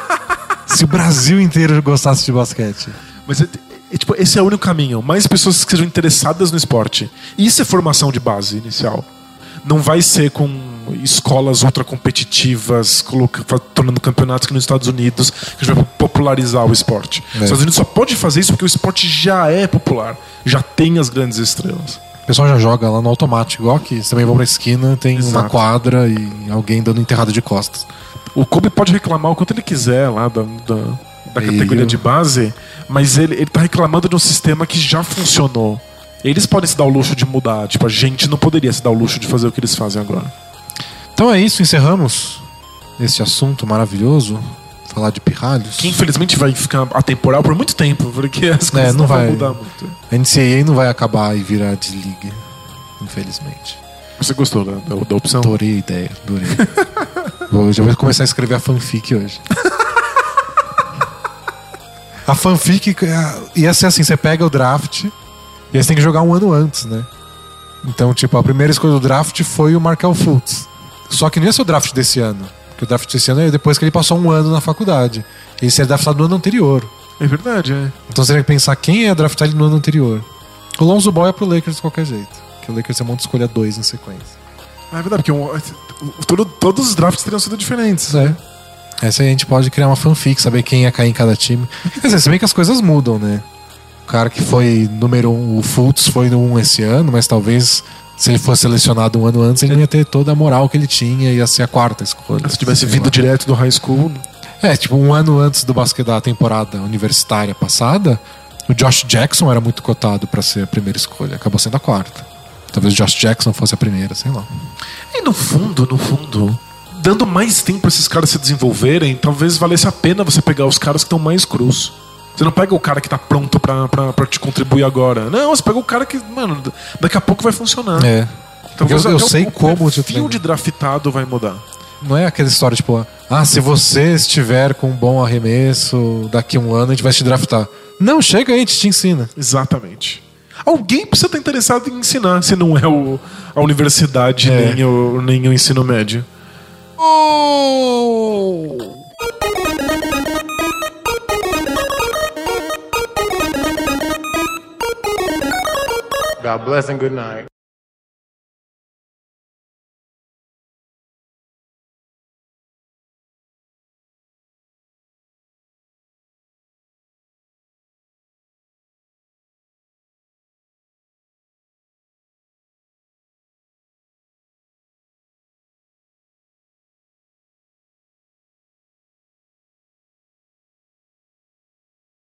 [LAUGHS] se o Brasil inteiro gostasse de basquete. Mas é- é, tipo, esse é o único caminho. Mais pessoas que sejam interessadas no esporte. Isso é formação de base inicial. Não vai ser com escolas ultra competitivas, coloca- fa- tornando campeonatos que nos Estados Unidos, que a gente vai popularizar o esporte. Os Estados Unidos só pode fazer isso porque o esporte já é popular, já tem as grandes estrelas. O pessoal já joga lá no automático, igual aqui. Vocês também vão pra esquina, tem uma Exato. quadra e alguém dando enterrada de costas. O Kobe pode reclamar o quanto ele quiser lá da, da, da categoria de base, mas ele, ele tá reclamando de um sistema que já funcionou. Eles podem se dar o luxo de mudar, tipo, a gente não poderia se dar o luxo de fazer o que eles fazem agora. Então é isso, encerramos esse assunto maravilhoso. Falar de pirralhos. Que infelizmente vai ficar atemporal por muito tempo, porque as coisas É, não não, vai. vão mudar muito. A NCAA não vai acabar e virar desliga, infelizmente. Você gostou da, da, da opção? Adorei a ideia, adorei. [LAUGHS] vou, já vou começar a escrever a fanfic hoje. [LAUGHS] a fanfic é, ia ser assim: você pega o draft e aí você tem que jogar um ano antes, né? Então, tipo, a primeira escolha do draft foi o Markel Fultz. Só que não ia ser o draft desse ano. Porque o draft desse ano é depois que ele passou um ano na faculdade. Ele seria draftado no ano anterior. É verdade, é. Então você tem que pensar quem ia draftar ele no ano anterior. O Lonzo Ball é pro Lakers de qualquer jeito. Porque o Lakers é um monte de escolha dois em sequência. É verdade, porque um- todo- todos os drafts teriam sido diferentes. É. Essa aí a gente pode criar uma fanfic, saber quem ia cair em cada time. Quer dizer, se bem que as coisas mudam, né? O cara que foi número um, o Fultz foi no 1 esse ano, mas talvez se ele fosse selecionado um ano antes, ele não ia ter toda a moral que ele tinha, ia ser a quarta escolha. Se tivesse vindo lá. direto do high school, É, tipo, um ano antes do basquete da temporada universitária passada, o Josh Jackson era muito cotado pra ser a primeira escolha. Acabou sendo a quarta. Talvez o Josh Jackson fosse a primeira, sei lá. E no fundo, no fundo, dando mais tempo pra esses caras se desenvolverem, talvez valesse a pena você pegar os caras que estão mais crus. Você não pega o cara que tá pronto pra, pra, pra te contribuir agora. Não, você pega o cara que, mano, daqui a pouco vai funcionar. É. Talvez eu- eu o- sei o como te perfil de draftado vai mudar. Não é aquela história tipo, ah, se você estiver com um bom arremesso, daqui a um ano a gente vai te draftar. Não, chega aí, a gente te ensina. Exatamente. Alguém precisa estar interessado em ensinar, se não é o, a universidade É. nem, o, nem o ensino médio. Oh! God bless and good night.